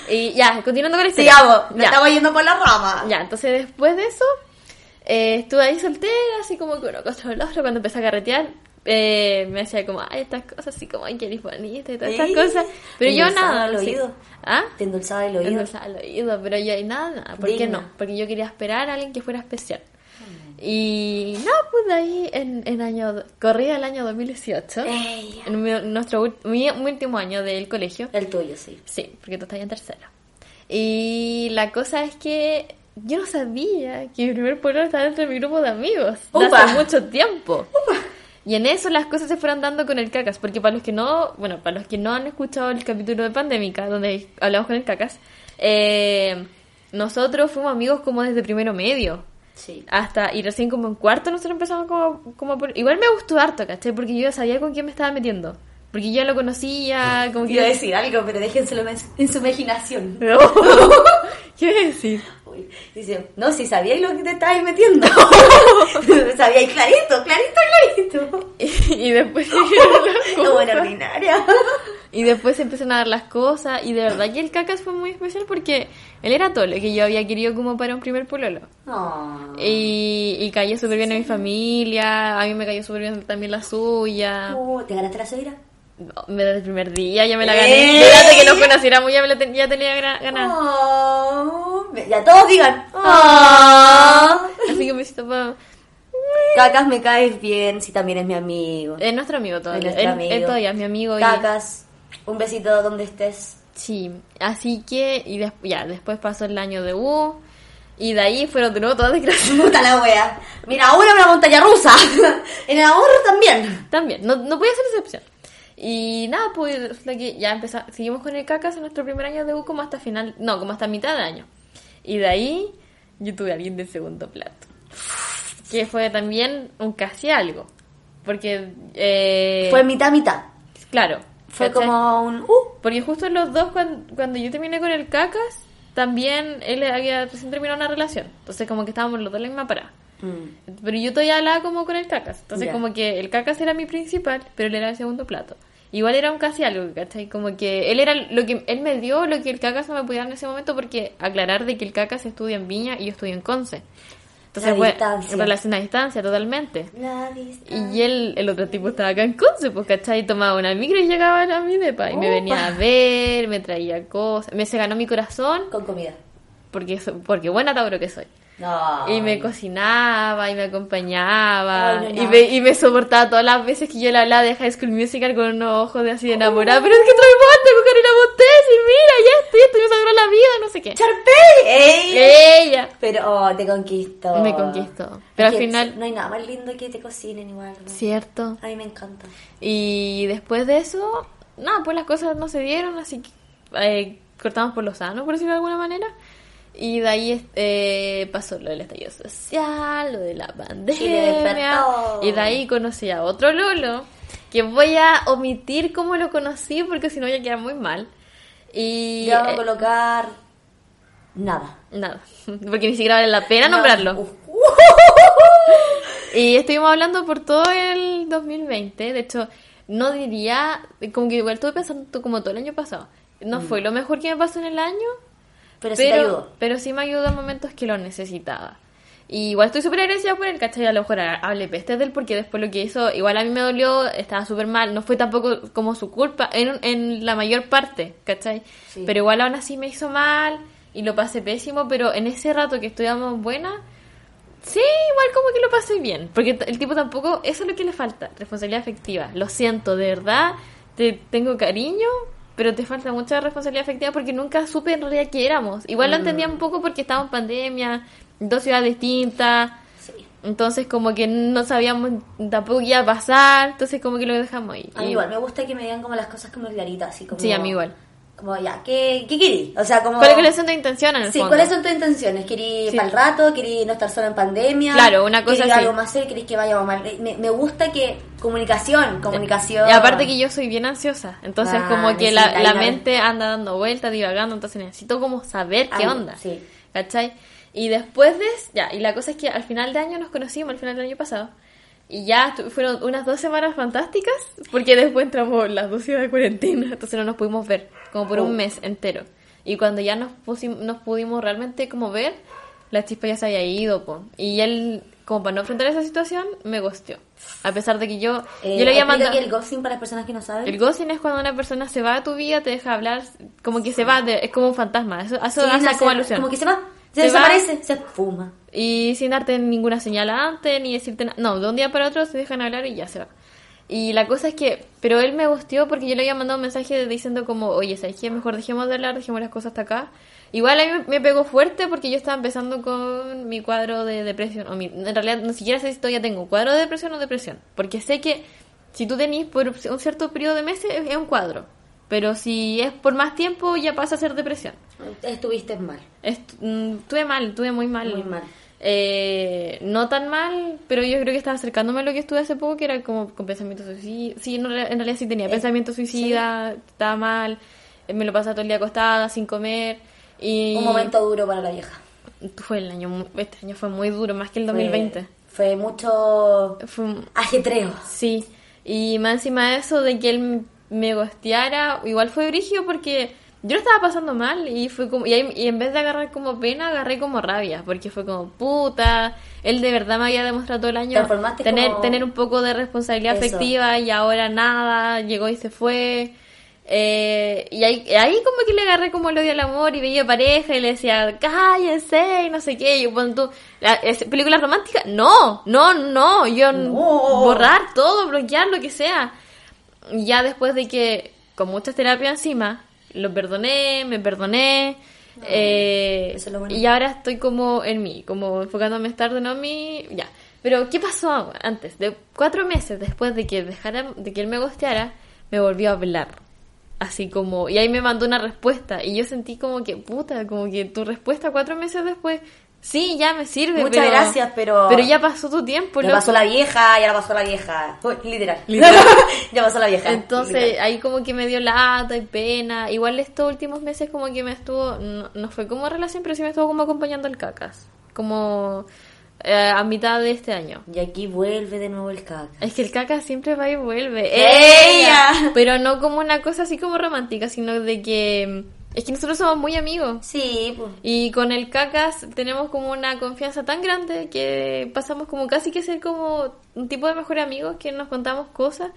Y ya, continuando con historia. Sigamos, nos estamos yendo por la rama. Ya, entonces después de eso, eh, estuve ahí soltera, así como que uno contra el otro, cuando empecé a carretear, eh, me decía como, ay, estas cosas, así como, ay, que eres bonita y todas estas cosas. Pero Te yo nada. el sí. oído. ¿Ah? Te endulzaba el oído. Endulzaba el oído, pero yo nada, nada. ¿Por qué Digna. no? Porque yo quería esperar a alguien que fuera especial. Y no, pues de ahí en, en año, corría el año 2018, Ella. en mi- nuestro ult- mi último año del colegio. El tuyo, sí. Sí, porque tú estás en tercera. Y la cosa es que yo no sabía que mi primer pueblo estaba dentro de mi grupo de amigos. De Upa. hace mucho tiempo. Y en eso las cosas se fueron dando con el cacas. Porque para los que no, bueno, para los que no han escuchado el capítulo de Pandémica, donde hablamos con el cacas, eh, nosotros fuimos amigos como desde primero medio. Sí. Hasta, y recién como en cuarto nosotros empezamos como, como por- Igual me gustó harto, ¿cachai? Porque yo ya sabía con quién me estaba metiendo. Porque yo ya lo conocía, como que... Iba a decir algo, pero déjenselo en su imaginación. ¿Qué iba a decir? Uy, Dice, no, si sabíais lo que te estabas metiendo. sabíais clarito, clarito, clarito. Y, y después Como buena ordinaria. y después se empezaron a dar las cosas y de verdad que el cacas fue muy especial porque él era todo lo que yo había querido como para un primer pololo No. y, y cayó súper bien en mi familia a mí me cayó súper bien también la suya Oh, ¿Te ganaste la suegra? Me desde el primer día ya me la gané. Fíjate que nos conociéramos ya me la ten- ya tenía ganada Oh, ya todos digan. Oh. Oh. así que me siento pa- Cacas, me caes bien, si también es mi amigo. es nuestro amigo todavía Es nuestro amigo. él todavía es mi amigo y- Cacas, un besito donde estés. Sí, así que, y des- ya, después pasó el año de U, y de ahí fueron de nuevo todas desgracias. Puta la wea. Mira, ahora una montaña rusa. en el amor también. También, no, no podía ser excepción. Y nada, pues que ya empezamos, seguimos con el cacas en nuestro primer año de U como hasta final, no, como hasta mitad de año. Y de ahí yo tuve a alguien de segundo plato. Que fue también un casi algo. Porque, eh, Fue mitad, mitad. claro. Fue ¿cachai? como un... Uh, Porque justo los dos, cuando, cuando yo terminé con el cacas, también él había recién terminado una relación. Entonces como que estábamos los dos en la misma parada. mm, Pero yo todavía hablaba como con el cacas. Entonces Ya. como que el cacas era mi principal, pero él era el segundo plato. Igual era un casi algo, ¿cachai? Como que él era lo que él me dio lo que el cacas no me podía dar en ese momento porque aclarar de que el cacas estudia en Viña y yo estudio en Conce. Entonces fue distancia. relación a distancia totalmente. la distancia. Y él, el otro tipo estaba acá en Conce, pues, ¿cachai? Tomaba una micro y llegaba a mi depa. Y me venía a ver, me traía cosas. Me se ganó mi corazón Con comida. porque, porque buena Tauro que soy. No. Y me cocinaba y me acompañaba Ay, no, y, me, y me soportaba todas las veces que yo le hablaba de High School Musical con unos ojos de así de enamorada. Pero es que con Karina Montes y mira, ya estoy, esto me la vida, no sé qué. ¡Charpey! ¡Ey! Ella Pero, oh, te conquistó. me conquistó. Pero Es al final, No hay nada más lindo que te cocinen igual. cierto. A mí me encanta. Y después de eso, nada, pues las cosas no se dieron, así que eh, cortamos por lo sano, por decirlo de alguna manera. Y de ahí eh, pasó lo del estallido social, lo de la pandemia. despertó. Y de ahí conocí a otro Lolo, que voy a omitir cómo lo conocí porque si no voy a quedar muy mal. Y vamos a eh, colocar... Nada. nada, porque ni siquiera vale la pena nombrarlo. Uf. Y estuvimos hablando por todo el 2020. De hecho, no diría, como que igual estuve pensando como todo el año pasado. No fue lo mejor que me pasó en el año, Pero sí te pero, ayudó. pero sí me ayudó en momentos que lo necesitaba. Y igual estoy súper agradecida por él, ¿cachai? A lo mejor hable peste de él porque después lo que hizo, igual a mí me dolió, estaba súper mal, no fue tampoco como su culpa en, en la mayor parte, ¿cachai? Sí. Pero igual aún así me hizo mal y lo pasé pésimo, pero en ese rato que estudiamos buena, sí, igual como que lo pasé bien, porque el tipo tampoco, eso es lo que le falta, responsabilidad afectiva. Lo siento, de verdad, te tengo cariño, pero te falta mucha responsabilidad afectiva porque nunca supe en realidad qué éramos. Igual lo entendía un poco porque estábamos en pandemia, dos ciudades distintas. Sí. Entonces como que no sabíamos tampoco qué iba a pasar, entonces como que lo dejamos ahí. A mí igual me gusta que me digan como las cosas como claritas, así como... Sí, a mí igual. Como ya, ¿qué, qué querís? O sea, como... ¿Cuáles son tus intenciones Sí, fondo? ¿cuáles son tus intenciones? ¿Querís Sí. para el rato? ¿Querís no estar sola en pandemia? Claro, una cosa ¿Querís así. algo más serio? ¿Querís que vaya mal? Me, me gusta que... Comunicación, comunicación... Y aparte que yo soy bien ansiosa, entonces Ah, como que la, la mente anda dando vueltas, divagando, entonces necesito como saber qué Algo, onda. sí. ¿Cachai? Y después de... Ya, y la cosa es que al final de año nos conocimos, al final del año pasado. Y ya fueron unas dos semanas fantásticas, porque después entramos las dos días de cuarentena, entonces no nos pudimos ver, como por Oh. un mes entero. Y cuando ya nos, pusim- nos pudimos realmente como ver, la chispa ya se había ido, po. Y él, como para no enfrentar esa situación, me gosteó. A pesar de que yo, Eh, yo le había explica mandado... el ghosting para las personas que no saben. El ghosting es cuando una persona se va de tu vida, te deja hablar, como que se va, de- es como un fantasma. Eso, eso Sí, hace no, como se- alusión. Como que se va, se, Se va. desaparece, se fuma. Y sin darte ninguna señal antes, ni decirte nada. No, de un día para otro se dejan hablar y ya se va. Y la cosa es que, pero él me gustió porque yo le había mandado un mensaje diciendo como, oye, ¿sabes qué? Mejor dejemos de hablar, dejemos las cosas hasta acá. Igual a mí me- pegó fuerte porque yo estaba empezando con mi cuadro de depresión. O mi, en realidad ni siquiera sé si todavía tengo cuadro de depresión o depresión. Porque sé que si tú tenés por un cierto periodo de meses es un cuadro. Pero si es por más tiempo ya pasa a ser depresión. Estuviste mal. Est- mm, Estuve mal, estuve muy mal. Muy mal. Eh, no tan mal, pero yo creo que estaba acercándome a lo que estuve hace poco, que era como con pensamiento suicida. Sí, en realidad, en realidad sí tenía Eh, pensamiento suicida, estaba mal, me lo pasaba todo el día acostada, sin comer. Y Un momento duro para la vieja. Fue el año, este año fue muy duro, más que el Fue- 2020. Fue, mucho Fue ajetreo. Sí, y más encima de eso, de que él me gosteara, igual fue brígido porque yo lo estaba pasando mal y fue como, y, ahí- y en vez de agarrar como pena, agarré como rabia, porque fue como puta, él de verdad me había demostrado todo el año tener, como- tener un poco de responsabilidad Eso. afectiva y ahora nada, llegó y se fue. Eh, y ahí, ahí como que le agarré como el odio al amor y veía pareja y le decía, cállense y no sé qué. Y yo, bueno, tú, ¿película romántica? No, no, no, yo No. borrar todo, bloquear lo que sea. Y ya después de que, con muchas terapias encima, lo perdoné, me perdoné. eh, es bueno. Y ahora estoy como en mí, como enfocándome en estar de no en mí, ya. Pero, ¿qué pasó antes? De cuatro meses después de que dejara, de que él me gosteara, me volvió a hablar. Así como, y ahí me mandó una respuesta. Y yo sentí como que, puta, como que tu respuesta cuatro meses después, sí, ya me sirve. Muchas pero- gracias, pero- Pero ya pasó tu tiempo, Ya loco. pasó la vieja, ya la pasó la vieja. Uy, Literal. Literal. ya pasó la vieja. Entonces Literal. ahí como que me dio lata y pena. Igual estos últimos meses como que me estuvo, no, no fue como relación, pero sí me estuvo como acompañando el cacas. Como eh, a mitad de este año. Y aquí vuelve de nuevo el caca. Es que el caca siempre va y vuelve. ¡Ella! Pero no como una cosa así como romántica, sino de que... Es que nosotros somos muy amigos. Sí, pues. Y con el cacas tenemos como una confianza tan grande que pasamos como casi que ser como un tipo de mejores amigos que nos contamos cosas.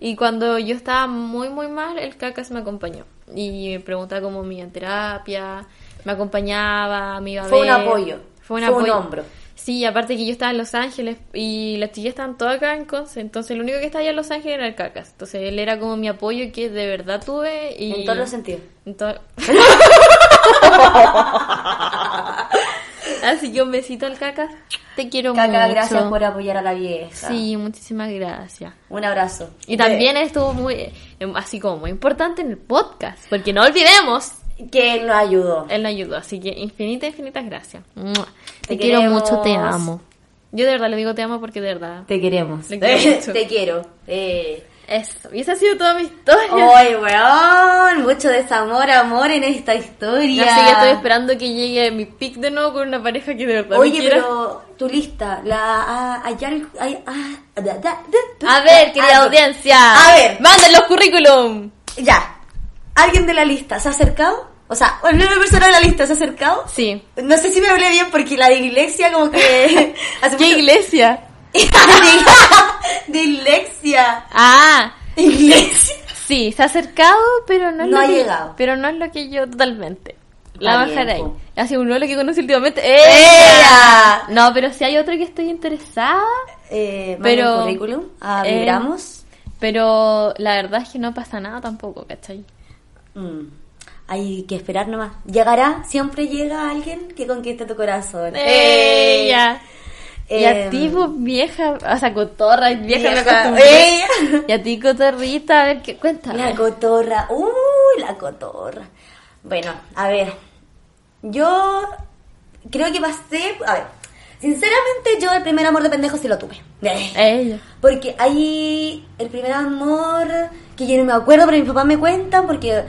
Y cuando yo estaba muy, muy mal, el cacas me acompañó. Y me preguntaba cómo me iba en terapia, me acompañaba, me iba a Fue un apoyo. Fue un Fue un apoyo. hombro. Sí, aparte que yo estaba en Los Ángeles y las chicas estaban todas acá en Conce, entonces lo único que estaba allá en Los Ángeles era el cacas. Entonces él era como mi apoyo que de verdad tuve y... En todos los sentidos. En todo- Así que un besito al caca. Te quiero Caca, mucho. gracias por apoyar a la vieja. Sí, muchísimas gracias. Un abrazo. Y también estuvo muy, eh, así como muy importante en el podcast, porque no olvidemos, Que él nos ayudó. él nos ayudó, así que infinitas, infinitas gracias. Te, Te quiero mucho, te amo. Yo de verdad le digo te amo porque de verdad. Te queremos. Quiero. Te quiero. Eh. Eso, y esa ha sido toda mi historia. Ay, weón. Mucho desamor, amor en esta historia. Así que estoy esperando que llegue mi pick de nuevo con una pareja que de verdad me Oye, quiera. pero tu lista, la ah, hay algo- hay- ah, da, A ver, querida ah, audiencia. A ver. Manden los currículum. Ya. ¿Alguien de la lista se ha acercado? O sea, una nueva persona de la lista se ha acercado. Sí. No sé si me hablé bien porque la de iglesia como que... hace ¿Qué mucho- iglesia? de iglesia. Ah, Iglesia. sí, se ha acercado, pero no es No lo ha que, llegado. Pero no es lo que yo totalmente. La bajaré ahí. Ha sido uno lo que conocí últimamente. ¡Ella! No, pero si hay otro que estoy interesada. Eh, Pero, el currículum. Ah, eh. Pero la verdad es que no pasa nada tampoco, ¿cachai? Mm, Hay que esperar nomás. Llegará, siempre llega alguien que conquiste tu corazón. ¡Ella! Y a Em, ti, pues, vieja, o sea, cotorra, vieja, me Vieja, acostumbré. ella. Y a ti, cotorrita, a ver qué, cuéntame. La cotorra. Uy, la cotorra. Bueno, a ver. Yo creo que pasé. A ver. Sinceramente, yo el primer amor de pendejo sí lo tuve. Ella. Porque ahí el primer amor que yo no me acuerdo, pero mis papás me cuentan porque.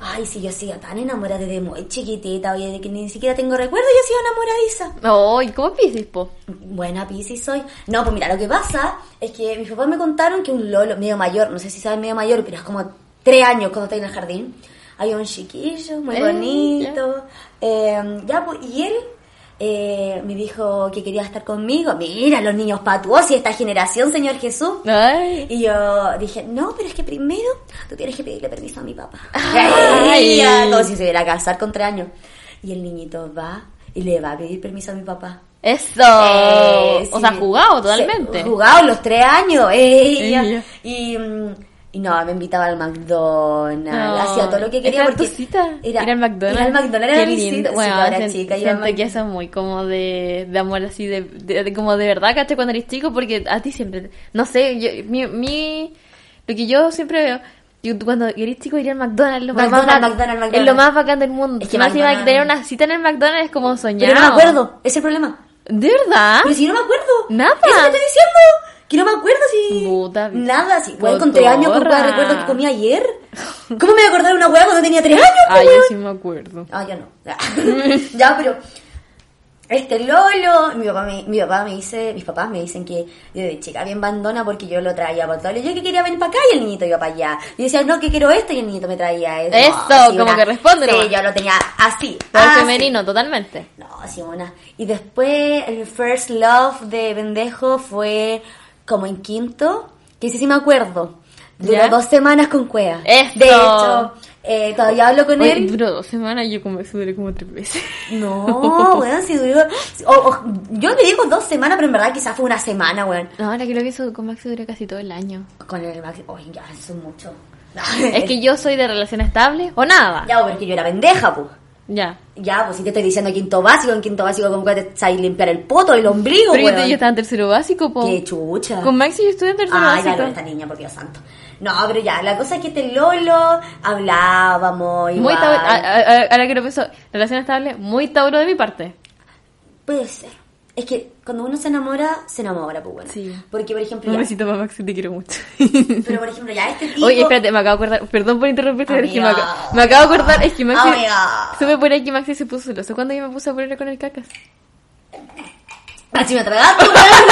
Ay, sí, yo sigo tan enamorada desde muy chiquitita, oye, de que ni siquiera tengo recuerdo, yo sigo enamoradiza. Ay, ¿cómo piensas, po? Buena Piscis soy. No, pues mira, lo que pasa es que mis papás me contaron que un lolo medio mayor, no sé si saben medio mayor, pero es como tres años cuando está en el jardín. Hay un chiquillo muy Eh, bonito. Eh, ya, pues, y él eh, me dijo que quería estar conmigo. Mira, los niños patuos y esta generación, Señor Jesús. Ay. Y yo dije, no, pero es que primero tú tienes que pedirle permiso a mi papá. Ay. Ay, como si se viera a casar con tres años. Y el niñito va y le va a pedir permiso a mi papá. Eso. Eh, o sí. sea, jugado totalmente. Jugado los tres años. Ella. Y, y no, me invitaba al McDonald's. No, hacía todo lo que quería. Era porque tu cita. Era, ir al McDonald's. Ir al McDonald's era Qué mi lindo. cita. Sí, Bueno, era sien- chica. siento que eso es muy como de, de amor así, de, de- de- como de verdad, ¿cachai? Cuando eres chico, porque a ti siempre, no sé, yo, mi, mi, lo que yo siempre veo, yo, cuando eres chico ir al McDonald's, lo más McDonald's, bacán- McDonald's, es lo más bacán del mundo. Es que Más McDonald's- tener una cita en el McDonald's es como soñar. Pero no me acuerdo. Ese es el problema. ¿De verdad? Pero si no me acuerdo. Nada. Eso te estoy diciendo. Que no me acuerdo si. Puta, Nada, si. Bueno, con tres años, cada recuerdo que comí ayer. ¿Cómo me voy a acordar de una hueá cuando tenía tres años? Ah, yo weón? sí me acuerdo. Ah, ya no. ya, pero. Este Lolo, mi papá, me, mi papá me dice, mis papás me dicen que yo de chica bien bandona porque yo lo traía por todo. Yo que quería venir para acá y el niñito iba para allá. Y decía, no, que quiero esto y el niñito me traía eso. Eso, así como que responde Sí, yo lo tenía así. Todo femenino, totalmente. No, así una. Y después el first love de pendejo fue como en quinto, que sí sí me acuerdo. Duró ¿Ya? dos semanas con Cuea. ¡Eso! De hecho, eh, todavía hablo con Oye, él. duró dos semanas y yo como eso duré como tres veces. No, weón, si duró. o- o- yo le digo dos semanas, pero en verdad quizás fue una semana, weón. No, ahora creo que eso con Maxi duró casi todo el año. Con el Maxi. Oye, ya, eso es mucho. Es que yo soy de relación estable o nada. Ya, porque yo era pendeja, pues. Ya. Ya, pues si te estoy diciendo quinto básico, en quinto básico, como que te sabes limpiar el poto, el ombligo, Pero yo, weón. yo estaba en tercero básico, po. Qué chucha. Con Maxi yo estuve en tercero Ay, básico. claro, esta niña, por Dios santo. No, pero ya, la cosa es que este Lolo hablábamos Muy igual. tauro, a- a- ahora que lo pienso, relación estable, muy tauro de mi parte. Puede ser. Es que cuando uno se enamora, se enamora, pues bueno. Sí. Porque, por ejemplo, Un besito para Maxi, te quiero mucho. pero por ejemplo, ya este tipo... Oye, espérate, me acabo de acordar, perdón por interrumpirte, pero es que me, Amiga. acabo, me acabo de acordar, es que Maxi, Amiga. supe por ahí que Maxi se puso celoso cuando yo me puse a ponerle con el cacas. Así me tragaste.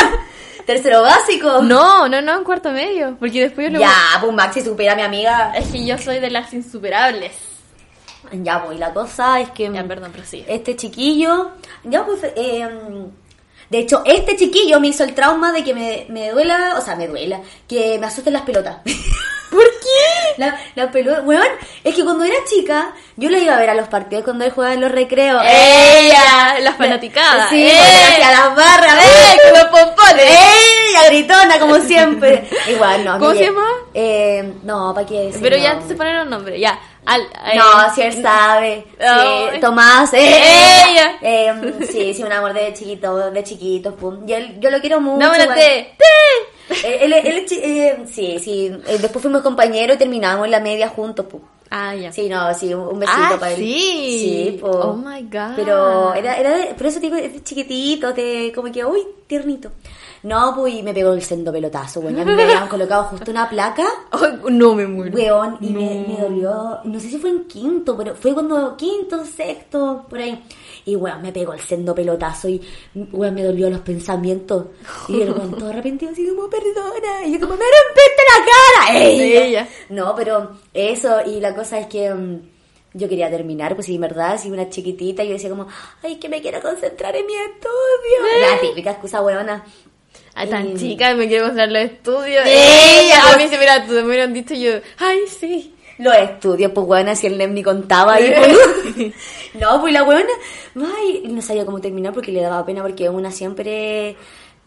Tercero básico. No, no, no, en cuarto medio, porque después yo lo... Ya, pues Maxi supera a mi amiga. Es que yo soy de las insuperables. Ya, pues, y la cosa es que... Ya, perdón, pero sí. Este chiquillo... Ya, pues... eh, de hecho, este chiquillo me hizo el trauma de que me, me duela... O sea, me duela. Que me asusten las pelotas. ¿Por qué? La, la pelota, weón, es que cuando era chica, yo lo iba a ver a los partidos cuando él jugaba en los recreos. ¡Ella! Las fanaticadas. Sí, ¡Eh! hacia las barras, ¡Eh! Con los pompones. ¡Ella! Gritona, como siempre. Igual, no. ¿Cómo mire, se llama? Eh, no, ¿para qué decir Pero ya se ponen los nombres, ya. Al, eh, No, si él sabe. Ay. Sí, Tomás, eh. Ella. Eh, sí, sí, un amor de chiquito, de chiquito, pum. Y él, yo lo quiero mucho. No, igual. ¡Te! ¡Te! Eh, Él, él, él, eh, sí, sí. eh, después fuimos compañeros y terminamos la media juntos, pum. Ah, ya. Sí, no, sí, un besito Ah, para él. sí. Sí, po. Oh my God. Pero era, era de, por eso digo, es chiquitito, de, como que, uy, tiernito. No, pues, y me pegó el sendo pelotazo, weón. Ya me habían colocado justo una placa, Ay, no me muero. weón, y me, No. me dolió, no sé si fue en quinto, pero fue cuando, quinto, sexto, por ahí. Y, weón, me pegó el sendo pelotazo y, weón, me dolió los pensamientos. Y el weón todo arrepentido, así como, perdona. Y yo como, me rompiste la cara. Ella. Ella. No, pero eso, y la cosa es que mm, yo quería terminar, pues sí, en verdad, si una chiquitita, yo decía como, ay, que me quiero concentrar en mi estudio. La típica excusa huevona. A tan Y- chica me quiero mostrar los estudios. Ella, a pues- mí se me, era- me hubieran dicho yo, ay, sí. Los estudios, pues huevona, si el NEM ni contaba ahí, pues. No, pues la huevona, ay, no sabía cómo terminar porque le daba pena porque una siempre,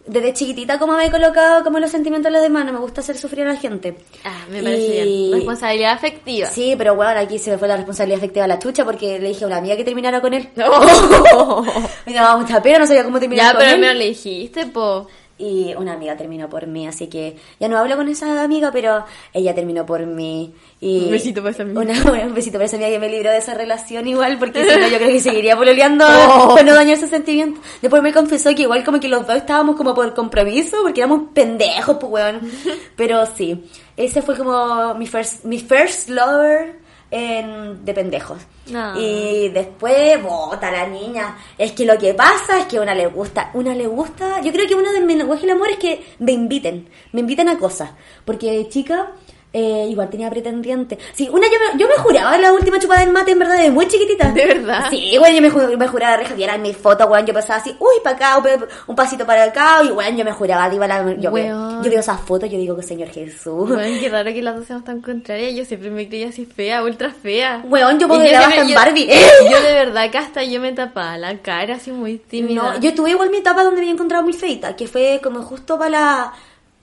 desde chiquitita como me he colocado como los sentimientos de los demás, no me gusta hacer sufrir a la gente. Ah, me parece Y- bien. Responsabilidad afectiva. Sí, pero bueno, aquí se me fue la responsabilidad afectiva a la chucha porque le dije a una amiga que terminara con él. No. Me daba mucha pena, no sabía cómo terminar ya, con pero al él. menos le dijiste, po. Y una amiga terminó por mí, así que ya no hablo con esa amiga, pero ella terminó por mí. Y Un besito para esa amiga. Una- un besito para esa amiga que me libró de esa relación igual, porque si no yo creo que seguiría pololeando Oh. para no dañar sus sentimientos. Después me confesó que igual como que los dos estábamos como por compromiso, porque éramos pendejos, pues weón. Pero sí, ese fue como mi first, mi first lover en, de pendejos. No. Y después, bota la niña. Es que lo que pasa es que una le gusta, una le gusta. Yo creo que uno de mis lenguajes del amor es que me inviten, me inviten a cosas. Porque chica, eh, igual tenía pretendiente. Sí, una yo me, yo me juraba la última chupada del mate, en verdad, de muy chiquitita. ¿De verdad? Sí, güey, yo me, ju- me juraba, reja, vieran mis fotos, güey, yo pasaba así, uy, para acá, un- un pasito para acá, y güey, yo me juraba, la, yo, veo, yo veo esas fotos, yo digo que Señor Jesús. Bueno, qué raro que las dos seamos tan contrarias. Yo siempre me creía así fea, ultra fea. Weón, yo siempre- hasta en yo- Barbie. Yo de verdad que hasta yo me tapaba la cara así muy tímida. No, yo tuve igual mi etapa donde me había encontrado muy feita, que fue como justo para la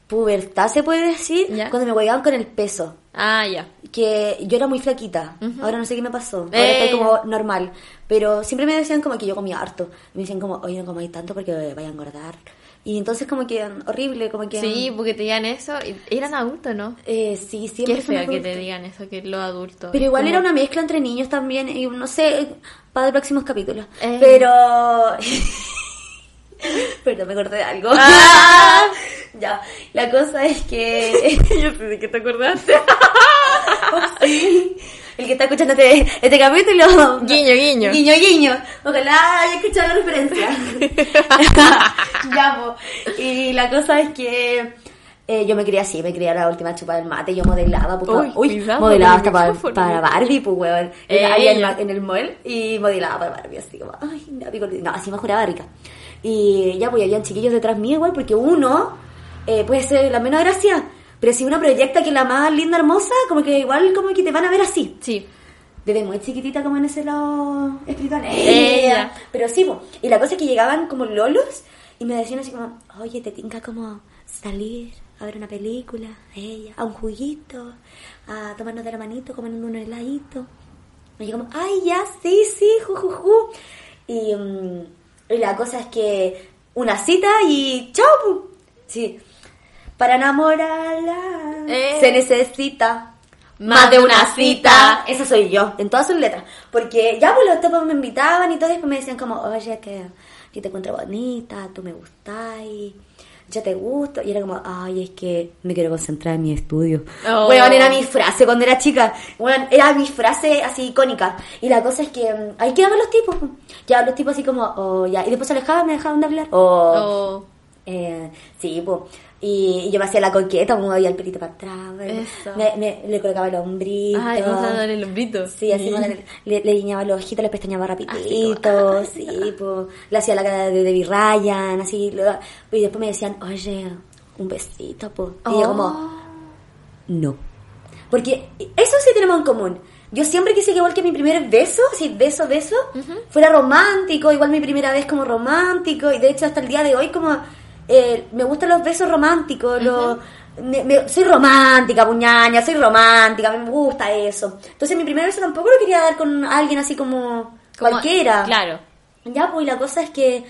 pubertad, se puede decir, Ya. cuando me huevaban con el peso. Ah, ya. Que yo era muy flaquita, ahora no sé qué me pasó, ahora Eh. estoy como normal, pero siempre me decían como que yo comía harto, me decían como, oye, no comáis tanto porque vaya a engordar, y entonces como que horrible, como que... Sí, porque te digan eso. Eran adultos, ¿no? Eh, sí, siempre Qué fea que te digan eso, que los adultos. Pero igual Como- era una mezcla entre niños también, y no sé, para próximos capítulos. Eh. Pero. Perdón, me acordé de algo. Ah. ya, la cosa es que. Yo sé de qué te acordaste. Sí. El que está escuchando este, este capítulo. Guiño, guiño. Guiño, guiño. Ojalá haya escuchado la referencia. ya, po. Y la cosa es que. eh, yo me creía así, me creía la última chupa del mate, yo modelaba, pues, Uy, pa- uy, cuidado modelaba hasta para, para Barbie, pues, weón. En, ma- en el mall y modelaba para Barbie, así como, ay, no, no, así me juraba rica. Y ya, pues, habían chiquillos detrás mío igual, porque uno eh, puede ser la menos gracia, pero si uno proyecta que la más linda, hermosa, como que igual como que te van a ver así. Sí. Desde muy chiquitita como en ese lado espiritual. Ella. Pero sí, po. y la cosa es que llegaban como lolos y me decían así como, oye, te tinca como salir a ver una película, ella, a un juguito, a tomarnos de la manito, comiendo un heladito. Y yo como, ay, ya, sí, sí, ju, ju, ju. Y, mm, y la cosa es que una cita y chao. Sí. Para enamorarla Eh. se necesita más de una cita. Esa soy yo, en todas sus letras. Porque ya pues los topos me invitaban y todo, y después me decían como, oye, que, te encuentro bonita, tú me gustáis, yo te gusto. Y era como, ay, es que me quiero concentrar en mi estudio. Oh. Weón, era mi frase cuando era chica. Weón, era mi frase así icónica. Y la cosa es que mm, ahí quedaban los tipos. pues. Ya los tipos así como, oh, ya. Y después se alejaban, me dejaban de hablar. Oh. Oh. Eh, sí, pues. Y, yo me hacía la coqueta, como había el pelito para atrás. Me, me- le colocaba el hombrito. Ay, el hombrito. Sí, así como le, le, le guiñaba los ojitos, le pestañaba rapidito, Así sí, pues. Le hacía la cara de Debbie Ryan, así. lo- y después me decían, oye, un besito, pues. Y yo Oh. como, no. Porque eso sí tenemos en común. Yo siempre quise que igual que mi primer beso, así beso, beso, fuera romántico, igual mi primera vez como romántico, y de hecho hasta el día de hoy como eh, me gustan los besos románticos, los- me- me- soy romántica, puñaña, soy romántica, me gusta eso. Entonces mi primer beso tampoco lo quería dar con alguien así como, Como- cualquiera. Claro. Ya, pues la cosa es que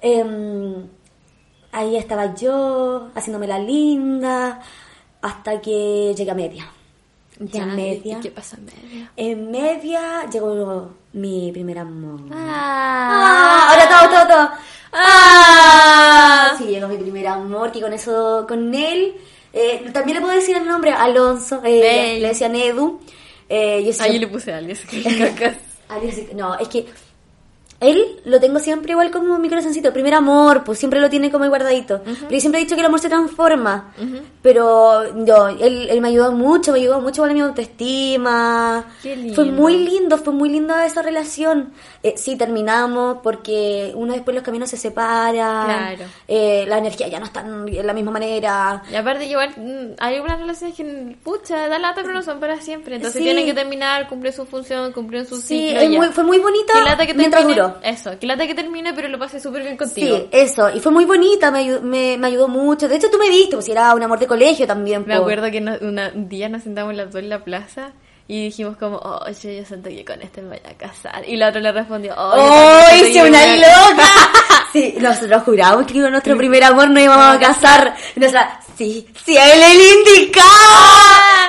em, ahí estaba yo, haciéndome la linda, hasta que llegué a media. Ya, en media. ¿y ¿Qué pasa en media? En media llegó mi primer amor. Ah. Ah, ahora todo, todo, todo. Ah, sí, llegó mi primer amor, que con eso, con él, eh, también le puedo decir el nombre, Alonso, eh, le decían Edu. Eh, yo Ah, siempre- le puse a alguien. que cacas. Alguien así- No, es que él lo tengo siempre igual como mi corazoncito. Primer amor, pues siempre lo tiene como guardadito. Pero yo siempre he dicho que el amor se transforma. Pero yo, él, él me ayudó mucho, me ayudó mucho con mi autoestima. Qué lindo. Fue muy lindo, fue muy linda esa relación. Eh, sí, terminamos porque uno después los caminos se separan. Claro. Eh, la energía ya no está de la misma manera. Y aparte, igual, mm, hay algunas relaciones que, pucha, da lata, pero no son para siempre. Entonces Sí. tienen que terminar, cumplir su función, cumplir su Sí, ciclo. muy- fue muy bonita Que lata que mientras termine, duró. Eso, que lata que termine, pero lo pasé súper bien contigo. Sí, eso. Y fue muy bonita, me ayudó, me, me ayudó mucho. De hecho, tú me viste, pues si era un amor de colegio también. Me acuerdo que una- un día nos sentamos las dos en la plaza y dijimos como, oh, yo, siento que con este me voy a casar. Y la otra le respondió, oh, yo también ¡Ay, siento sí, que una a- loca! Sí, nosotros juramos que con nuestro primer amor nos íbamos a casar. Y nosotros, sí, sí, él el indicado.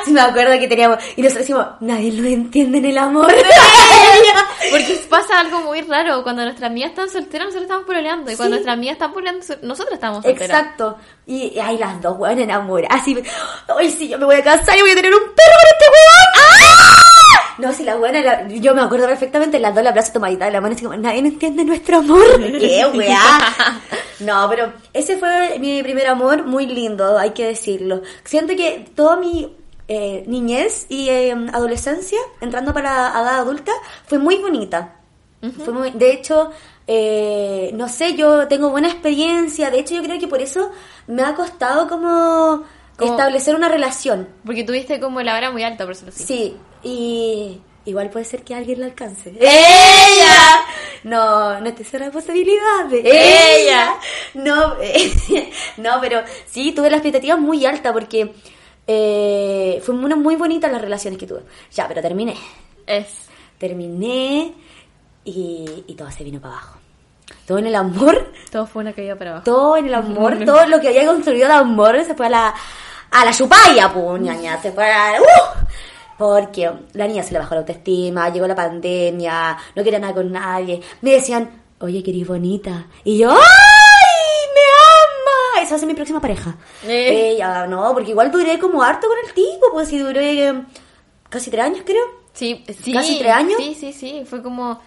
Sí, me acuerdo que teníamos, y nosotros decimos, nadie lo entiende en el amor. Porque pasa algo muy raro. Cuando nuestras amigas están solteras, nosotros estamos pololeando. Y cuando Sí. nuestras amigas están pololeando, nosotros estamos solteras. Exacto. Y, y ahí las dos, weón, enamoradas. Así, ay, sí, yo me voy a casar y voy a tener un perro con este weón. No, si la buena, la- yo me acuerdo perfectamente, las dos la plaza tomadita de la mano, así como, nadie entiende nuestro amor. ¿Qué, weá? No, pero ese fue mi primer amor, muy lindo, hay que decirlo. Siento que toda mi eh, niñez y eh, adolescencia, entrando para la edad adulta, fue muy bonita. Fue muy- de hecho, eh, no sé, yo tengo buena experiencia. De hecho, yo creo que por eso me ha costado como, Como- establecer una relación. Porque tuviste como la vara muy alta, por eso sí. Sí, y igual puede ser que alguien la alcance. ¡Ella! No, no te cierra posibilidades. ¡Ella! No, no, pero sí, tuve las expectativas muy altas porque eh, fue una muy bonita las relaciones que tuve. Ya, pero terminé. Es. Terminé y, y todo se vino para abajo. Todo en el amor, Todo fue una caída para abajo. todo en el amor, todo lo que había construido el amor se fue a la, a la chupalla, pues, ñaña, se fue a la... ¡uh! Porque la niña se le bajó la autoestima, llegó la pandemia, no quería nada con nadie. Me decían, oye, que eres bonita. Y yo, ¡ay! Esa va a ser mi próxima pareja. Eh. Ella, no, porque igual duré como harto con el tipo, pues sí, duré eh, casi tres años, creo. Sí, sí. ¿Casi tres años? Sí, sí, sí. Fue como.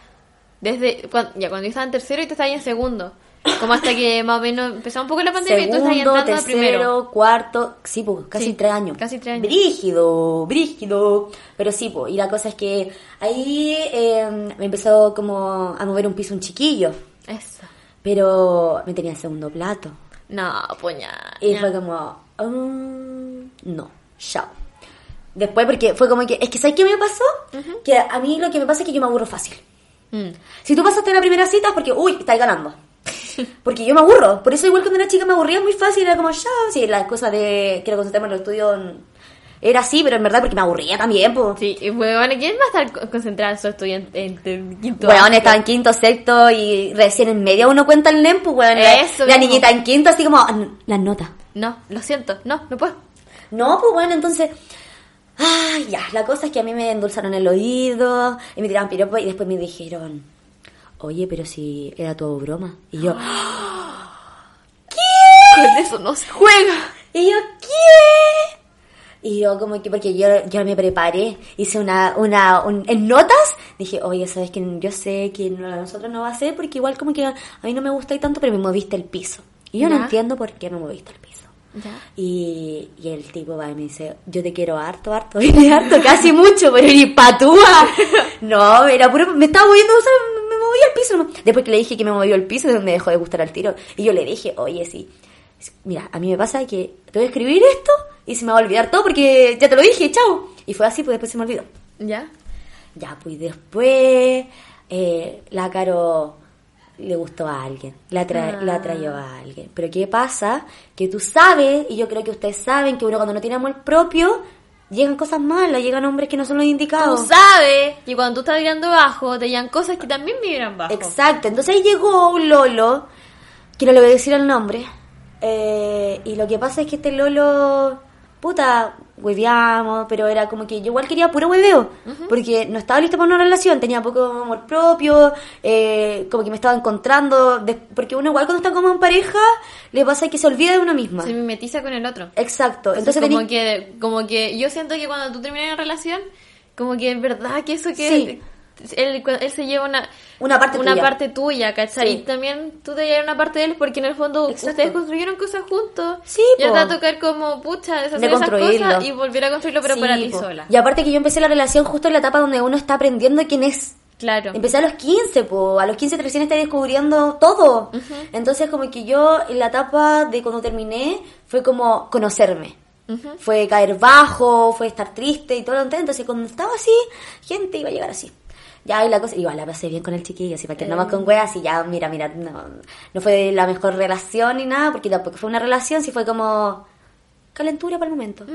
Desde. Cuando, ya, cuando yo estaba en tercero y tú estabas en segundo. Como hasta que más o menos empezó un poco la pandemia y tú Segundo, a tercero, primero. cuarto, sí, pues, casi Sí, tres años. casi tres años. Brígido, brígido. Pero sí, pues, y la cosa es que ahí eh, me empezó como a mover un piso un chiquillo, Eso. pero me tenía en segundo plato. No, puña. Y fue como, "Mm, no, chao. Después, porque fue como que, es que ¿sabes qué me pasó? Que a mí lo que me pasa es que yo me aburro fácil. Mm. Si tú pasaste la primera cita es porque, uy, estás ganando. Porque yo me aburro. Por eso igual cuando era chica me aburría muy fácil. Era como, ya, sí, la cosa de que lo concentremos en los estudios era así, pero en verdad porque me aburría también, pues. Sí, y bueno, ¿quién va a estar co- concentrado en su estudiante en, en quinto Weón, estaba en quinto, sexto y recién en media uno cuenta el NEM, pues, weón. La, Eso la mismo. niñita en quinto así como, "Ah, las notas. No, lo siento, no, no puedo. No, pues bueno, entonces... Ay, ya, la cosa es que a mí me endulzaron el oído y me tiraban piropos y después me dijeron, oye, pero si era todo broma. Y yo, Con eso no se juega. Y yo, ¿qué? Y yo como que, porque yo, yo me preparé, hice una, una, un- en notas, dije, oye, sabes que yo sé que nosotros no va a ser, porque igual como que a mí no me gusta y tanto, pero me moviste el piso. Y yo no entiendo por qué me moviste el piso. Ya. Y, y el tipo va y me dice, yo te quiero harto, harto, y harto, casi mucho, pero ni patúa. No, era puro, me estaba moviendo, o sea, me movía el piso. Después que le dije que me movió el piso, me dejó de gustar al tiro. Y yo le dije, oye, sí, mira, a mí me pasa que te voy a escribir esto y se me va a olvidar todo porque ya te lo dije, chao. Y fue así, pues después se me olvidó. ¿Ya? Ya, pues después eh, la Caro le gustó a alguien, la, tra Ah. la trayó a alguien. Pero ¿qué pasa? Que tú sabes, y yo creo que ustedes saben, que uno cuando no tiene amor propio, llegan cosas malas, llegan hombres que no son los Tú indicados. sabes que cuando tú estás vibrando bajo, te llegan cosas que también vibran bajo. Exacto, entonces ahí llegó un Lolo, que no le voy a decir el nombre, eh, y lo que pasa es que este Lolo, puta, hueveamos, pero era como que yo igual quería puro hueveo, porque no estaba lista para una relación, tenía poco amor propio, eh, como que me estaba encontrando, de- porque uno igual cuando está como en pareja, le pasa que se olvida de uno misma. Se mimetiza con el otro. Exacto, Entonces, entonces como tenés- que como que yo siento que cuando tú terminas una relación, como que en verdad que eso que Sí. Él, él se lleva una, Una parte una tuya. parte tuya, ¿cachai? Sí. Y también tú te llevas una parte de él porque en el fondo Exacto. ustedes construyeron cosas juntos. Sí, Y ahora po. te va a tocar como, pucha, deshacer De esas cosas y volver a construirlo, pero Sí, para ti po. sola. Y aparte que yo empecé la relación justo en la etapa donde uno está aprendiendo quién es. Claro. Empecé a los 15, po. a los 15 recién estoy descubriendo todo. Entonces como que yo en la etapa de cuando terminé fue como conocerme. Fue caer bajo, fue estar triste y todo lo entero. Entonces cuando estaba así, gente iba a llegar así. Ya, y la cosa, igual la pasé bien con el chiquillo, así para que no más con weas, y ya, mira, mira, no, no fue la mejor relación ni nada, porque tampoco fue una relación, sí fue como calentura para el momento.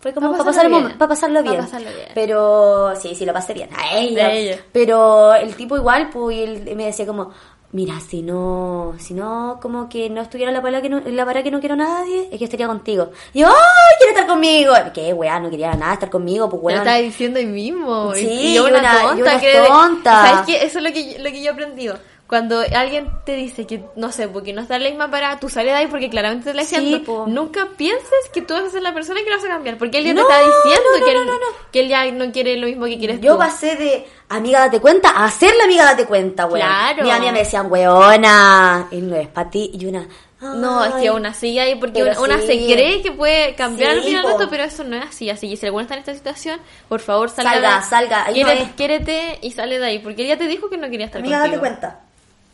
Fue como Pa' para, pasarlo bien. pa' pasarlo. Pero sí, sí, lo pasé bien. A ella. A ella. Pero el tipo igual, pues, él me decía como, mira, si no, si no, como que no estuviera la para que no, la para que no quiero a nadie, es que estaría contigo. Y yo, ¡ay, quiere estar conmigo! ¿Qué, weá? No quería nada estar conmigo, pues, Te lo estaba diciendo ahí mismo. Sí, y yo una, tonta. una que tonta. ¿Sabes qué? Eso es lo que, lo que yo he aprendido. Cuando alguien te dice que, no sé, porque no está en la misma parada, tú sales de ahí porque claramente te la diciendo. Nunca pienses que tú vas a ser la persona que lo vas a cambiar. Porque él ya No, te está diciendo no, no, que, él, que él ya no quiere lo mismo que quieres Yo tú. pasé de amiga date cuenta a ser la amiga date cuenta, weón. Claro. Mi amiga me decían, weona, y no es para ti. Y una, No, es que aún así hay, porque una sí. se cree que puede cambiar Sí, al final de esto, pero eso no es así. Así que si alguno está en esta situación, por favor salga. Salga, de- salga, ahí no Quiérete, es. quiérete y sale de ahí, porque él ya te dijo que no quería estar Amiga, contigo. date cuenta.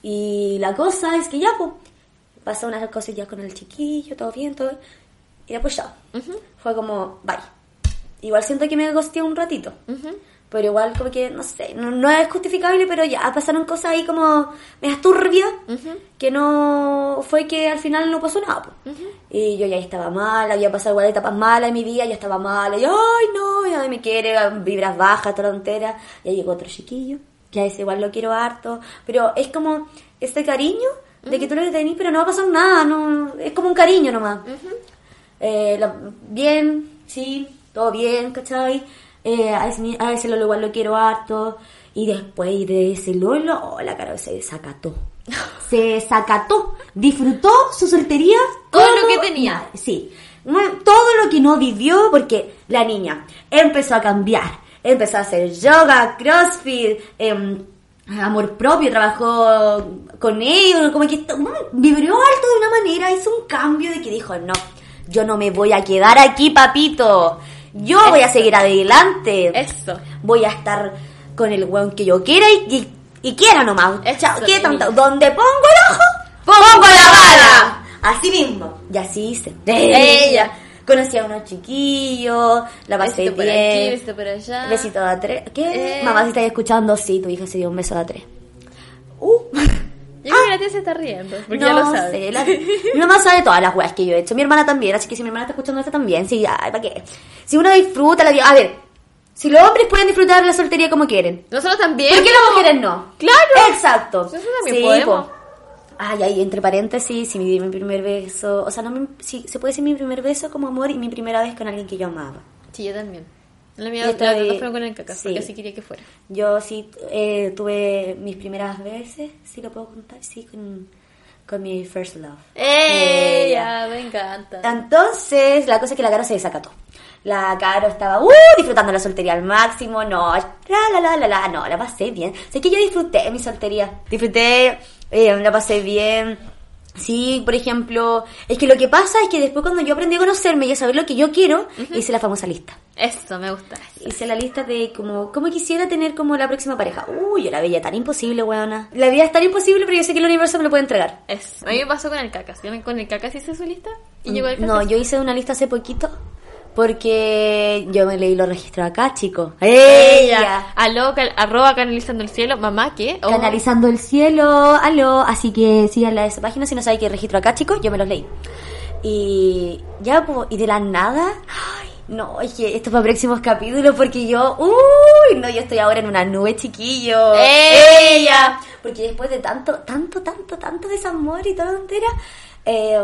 Y la cosa es que ya, pues, pasó unas cosillas con el chiquillo, todo bien, todo bien. Y después ya. Fue como, bye. Igual siento que me gosteé un ratito. Ujú. Pero igual como que, no sé, no, no es justificable, pero ya pasaron cosas ahí como medias turbias, que no fue que al final no pasó nada. Y yo ya estaba mal, había pasado igual etapas malas en mi vida, yo estaba mala, y ay no, ya me quiere, vibras bajas, toda entera. Ya llegó otro chiquillo, que a ese igual lo quiero harto, pero es como ese cariño de que tú lo tenés, pero no va a pasar nada, no, es como un cariño nomás. Eh, la- bien, sí, todo bien, ¿cachai? Eh, a, ese, a ese Lolo igual lo quiero harto. Y después de ese Lolo, oh, la cara se desacató. Se desacató. Disfrutó su soltería. Todo lo que tenía. Sí. Todo lo que no vivió, porque la niña empezó a cambiar. Empezó a hacer yoga, crossfit, em, amor propio, trabajó con ellos, como que vibró alto de una manera, hizo un cambio de que dijo, no, yo no me voy a quedar aquí, papito. Yo voy a seguir adelante. Eso. Voy a estar con el weón que yo quiera y, y, y quiera nomás. Eso, Chao, ¿qué niña. tanto? Donde pongo el ojo, pongo la bala. Así mismo. Y así hice. Ella. Conocí a unos chiquillos, la pasé Besito por bien. aquí, besito por allá. Besito de a tres. ¿Qué? Eh. Mamá, si estás escuchando, sí, tu hija se dio un beso de a tres. Uh. Yo creo que la tía se está riendo, porque ya lo sabe. sé, la- mi mamá sabe todas las weas que yo he hecho. Mi hermana también, así que si mi hermana está escuchando esto también, sí, ay, ¿para qué? Si uno disfruta la vida. A ver, si los hombres pueden disfrutar la soltería como quieren, Nosotros también. ¿por qué las mujeres no? Claro. Exacto. Nosotros también Sí, podemos. po. Ay, ay, entre paréntesis, si mi, mi primer beso, o sea, no mi- si se puede decir mi primer beso como amor y mi primera vez con alguien que yo amaba. Sí, yo también. La mía la de- fueron con el caca, sí. porque así quería que fuera. Yo sí eh, tuve mis primeras veces, sí lo puedo contar, sí, con, con mi first love. ¡Ella! Me encanta. Entonces, la cosa es que la Caro se desacató. La Caro estaba uh, disfrutando la soltería al máximo, no, la la la la la, no, la pasé bien. Sé que yo disfruté mi soltería, disfruté, eh, la pasé bien. Sí, por ejemplo, es que lo que pasa es que después cuando yo aprendí a conocerme y a saber lo que yo quiero, hice la famosa lista. Eso, me gusta. Hice la lista de como, cómo quisiera tener como la próxima pareja. Uy, yo la veía tan imposible, weona. La vida es tan imposible, pero yo sé que el universo me lo puede entregar. Eso. A mí me pasó con el cacas. Yo con el cacas hice su lista y llegó el No, cacas. yo hice una lista hace poquito porque yo me leí los registros acá, chicos. ¡Ella! Aló, cal- arroba canalizando el cielo. Mamá, ¿qué? Oh, Canalizando el cielo, aló. Así que síganla esa página si no saben qué registro acá, chicos. Yo me los leí. Y ya, pues, y de la nada. Ay, no, es que esto para próximos capítulos porque yo. Uy, no, yo estoy ahora en una nube, chiquillo. ¡Ella! Porque después de tanto, tanto, tanto, tanto desamor y toda entera. Eh,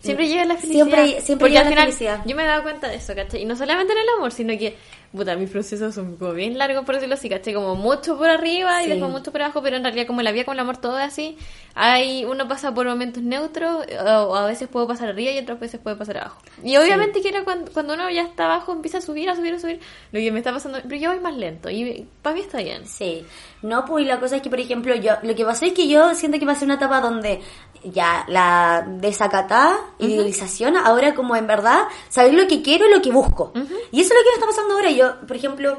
Siempre llega la felicidad. Siempre, siempre Porque llega al la final, felicidad. yo me he dado cuenta de eso, ¿cachai? Y no solamente en el amor, sino que puta, mis procesos son como bien largos, por decirlo así, ¿cachai? Como mucho por arriba y Sí. después mucho por abajo, pero en realidad como la vida con el amor todo es así, hay, uno pasa por momentos neutros, o a veces puedo pasar arriba y otras veces puede pasar abajo. Y obviamente que era cuando, cuando uno ya está abajo, empieza a subir, a subir, a subir, lo que me está pasando, pero yo voy más lento y para mí está bien. Sí, no, pues y la cosa es que, por ejemplo, yo lo que pasa es que yo siento que va a ser una etapa donde ya la desacatada, idealización, ahora como en verdad saber lo que quiero y lo que busco. Y eso es lo que me está pasando ahora. Yo, por ejemplo,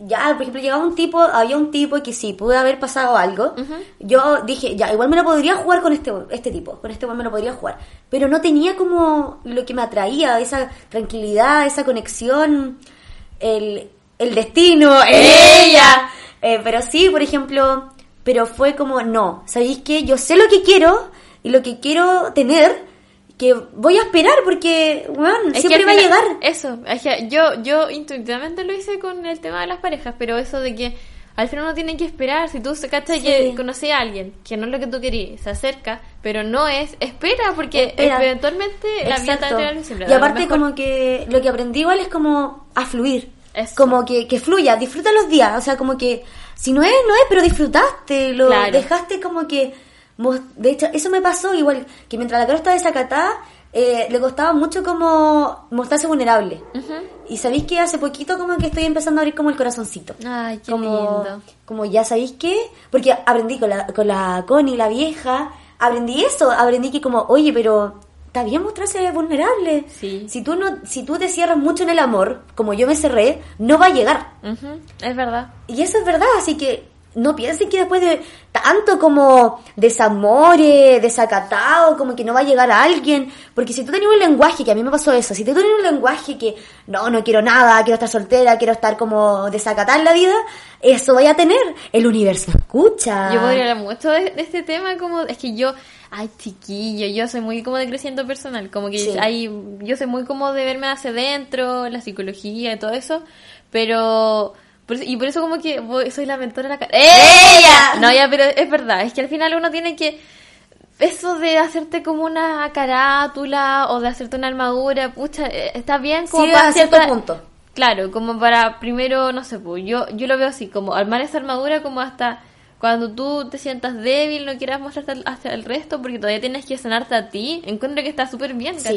ya, por ejemplo, llegaba un tipo, había un tipo que sí, pudo haber pasado algo. Yo dije, ya, igual me lo podría jugar con este, este tipo, con este me lo podría jugar. Pero no tenía como lo que me atraía, esa tranquilidad, esa conexión, el, el destino, ella. Eh, pero sí, por ejemplo, pero fue como, no, ¿sabéis qué? Yo sé lo que quiero y lo que quiero tener, que voy a esperar porque, bueno, Es siempre va a llegar. Eso, es que yo, yo intuitivamente lo hice con el tema de las parejas, pero eso de que al final uno tiene que esperar. Si tú se cachas Sí. que conocí a alguien que no es lo que tú querías, se acerca, pero no es, espera, porque Espera. eventualmente la vida te va a siempre. Y aparte como que lo que aprendí igual es como a fluir. Eso. Como que, que fluya, disfruta los días. O sea, como que si no es, no es, pero disfrutaste, lo Claro. dejaste como que... mos- De hecho, eso me pasó igual, que mientras la cara estaba desacatada, eh, le costaba mucho como mostrarse vulnerable. Ujú. Y sabéis que hace poquito como que estoy empezando a abrir como el corazoncito. Ay, qué como, lindo. como ya sabéis qué, porque aprendí con la, con la Connie, la vieja, aprendí eso, aprendí que como, oye, pero está bien mostrarse vulnerable. Sí. Si tú no, si tú te cierras mucho en el amor, como yo me cerré, no va a llegar. Ujú, Es verdad. Y eso es verdad, así que no piensen que después de tanto como desamores, desacatado, como que no va a llegar a alguien, porque si tú tenías un lenguaje, que a mí me pasó eso, si tú tenías un lenguaje que no, no quiero nada, quiero estar soltera, quiero estar como desacatada en la vida, eso vaya a tener, el universo escucha. Yo podría hablar mucho de, de este tema, como es que yo, ay chiquillo, yo soy muy como de crecimiento personal, como que Sí. hay, yo soy muy como de verme hacia adentro, la psicología y todo eso, pero por eso- y por eso como que voy- soy la mentora de la cara. ¡Ella! No, ya, pero es verdad, es que al final uno tiene que eso de hacerte como una carátula o de hacerte una armadura, pucha, eh, está bien como Sí, para a cierto cierta- punto. Claro, como para primero, no sé, pues yo, yo lo veo así, como armar esa armadura como hasta cuando tú te sientas débil, no quieras mostrarte al- hacia el resto porque todavía tienes que sanarte a ti, encuentro que está súper bien, Sí.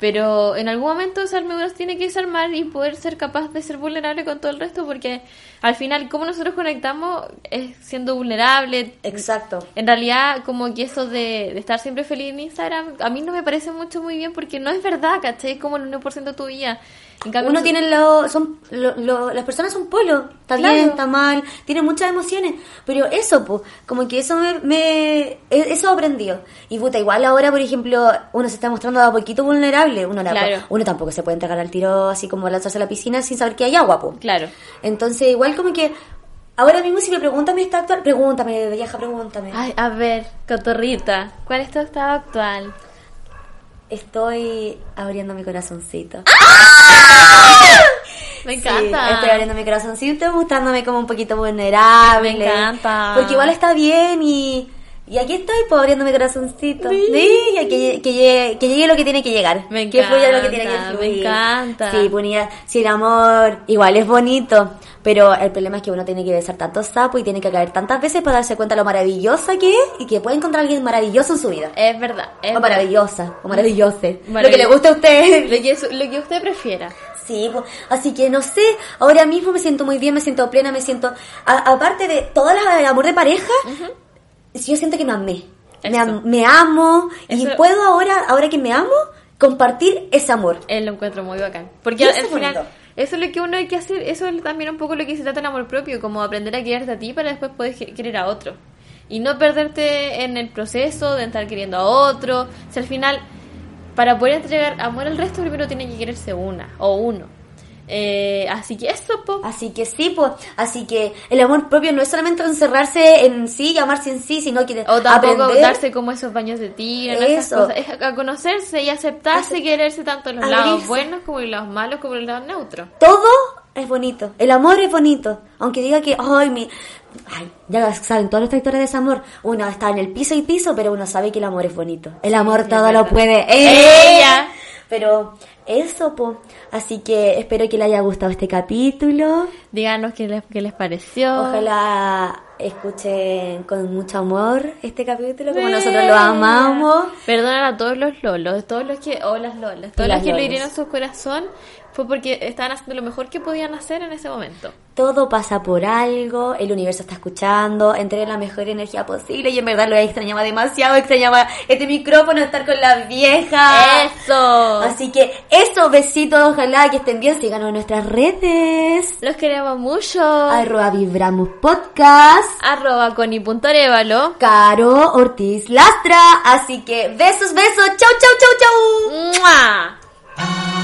Pero en algún momento esa armadura se tiene que desarmar y poder ser capaz de ser vulnerable con todo el resto porque al final, como nosotros conectamos es siendo vulnerable, Exacto. en realidad, como que eso de, de estar siempre feliz en Instagram, a mí no me parece mucho muy bien porque no es verdad, ¿cachai? Es como el 1% de tu vida. En cambio, Uno tiene lo, son, lo, lo- las personas son polos, está Claro. bien, está mal, tienen muchas emociones, pero eso, pues, como que eso me, me e- eso aprendió. Y puta, igual ahora, por ejemplo, uno se está mostrando a poquito vulnerable, uno, la- Claro. uno tampoco se puede entregar al tiro así como lanzarse a la piscina sin saber que hay agua, pues. Claro. Entonces, igual como que, ahora mismo si me preguntan mi estado actual, pregúntame, vieja, pregúntame. Ay, a ver, cotorrita, ¿cuál es tu estado actual? Estoy abriendo mi corazoncito. Me Sí, encanta. estoy abriendo mi corazoncito, mostrándome como un poquito vulnerable. Me encanta. Porque igual está bien y, y aquí estoy, pues abriendo mi corazoncito. Sí. Sí, que, llegue- que, llegue, que llegue lo que tiene que llegar. Me que fluya lo que tiene que encanta, fluir. me encanta. Sí, ponía, sí, el amor igual es bonito, pero el problema es que uno tiene que besar tantos sapos y tiene que caer tantas veces para darse cuenta lo maravillosa que es y que puede encontrar a alguien maravilloso en su vida. Es verdad. Es o maravillosa, o maravillose. Lo que Maravilloso. le guste a usted. Lo que, lo que usted prefiera. Sí, pues, así que no sé, ahora mismo me siento muy bien, me siento plena, me siento... a- aparte de todo el amor de pareja, yo siento que me amé. Me, am- me amo y puedo ahora, ahora que me amo, compartir ese amor. Él lo encuentro muy bacán. Porque al final, eso es lo que uno hay que hacer. Eso es también un poco lo que se trata el amor propio, como aprender a quererte a ti para después poder que- querer a otro. Y no perderte en el proceso de estar queriendo a otro. Si al final, para poder entregar amor al resto, primero tiene que quererse una o uno. Eh, así que eso, po. Así que sí, pues, así que el amor propio no es solamente encerrarse en sí, llamarse en sí, sino que O tampoco aprender darse como esos baños de tiro, ¿no? esas Eso. cosas. Es a conocerse y aceptarse y quererse tanto en los lados buenos como los malos como los lados neutros. todo es bonito. El amor es bonito. Aunque diga que, ay, mi. Ay, ya saben, todas nuestras historias de desamor. Uno está en el piso y piso, pero uno sabe que el amor es bonito. El amor sí, todo lo puede. ¡Ella! Pero eso, po. Así que espero que les haya gustado este capítulo. Díganos qué les, qué les pareció. Ojalá escuchen con mucho amor este capítulo, como nosotros lo amamos. Perdonen a todos los lolos, todos los que, o las lolas, todos las los que le lolas. hirieron su corazón, fue porque estaban haciendo lo mejor que podían hacer en ese momento. Todo pasa por algo, el universo está escuchando, entreguen la mejor energía posible y en verdad lo extrañaba demasiado, extrañaba este micrófono, estar con la vieja. ¡Eso! Así que eso, besitos, ojalá que estén bien, síganos en nuestras redes. Los queremos mucho. Arroba Vibramos Podcast. Arroba coni.arevalo. Caro Ortiz Lastra. Así que besos, besos. Chau, chau, chau, chau. ¡Mua!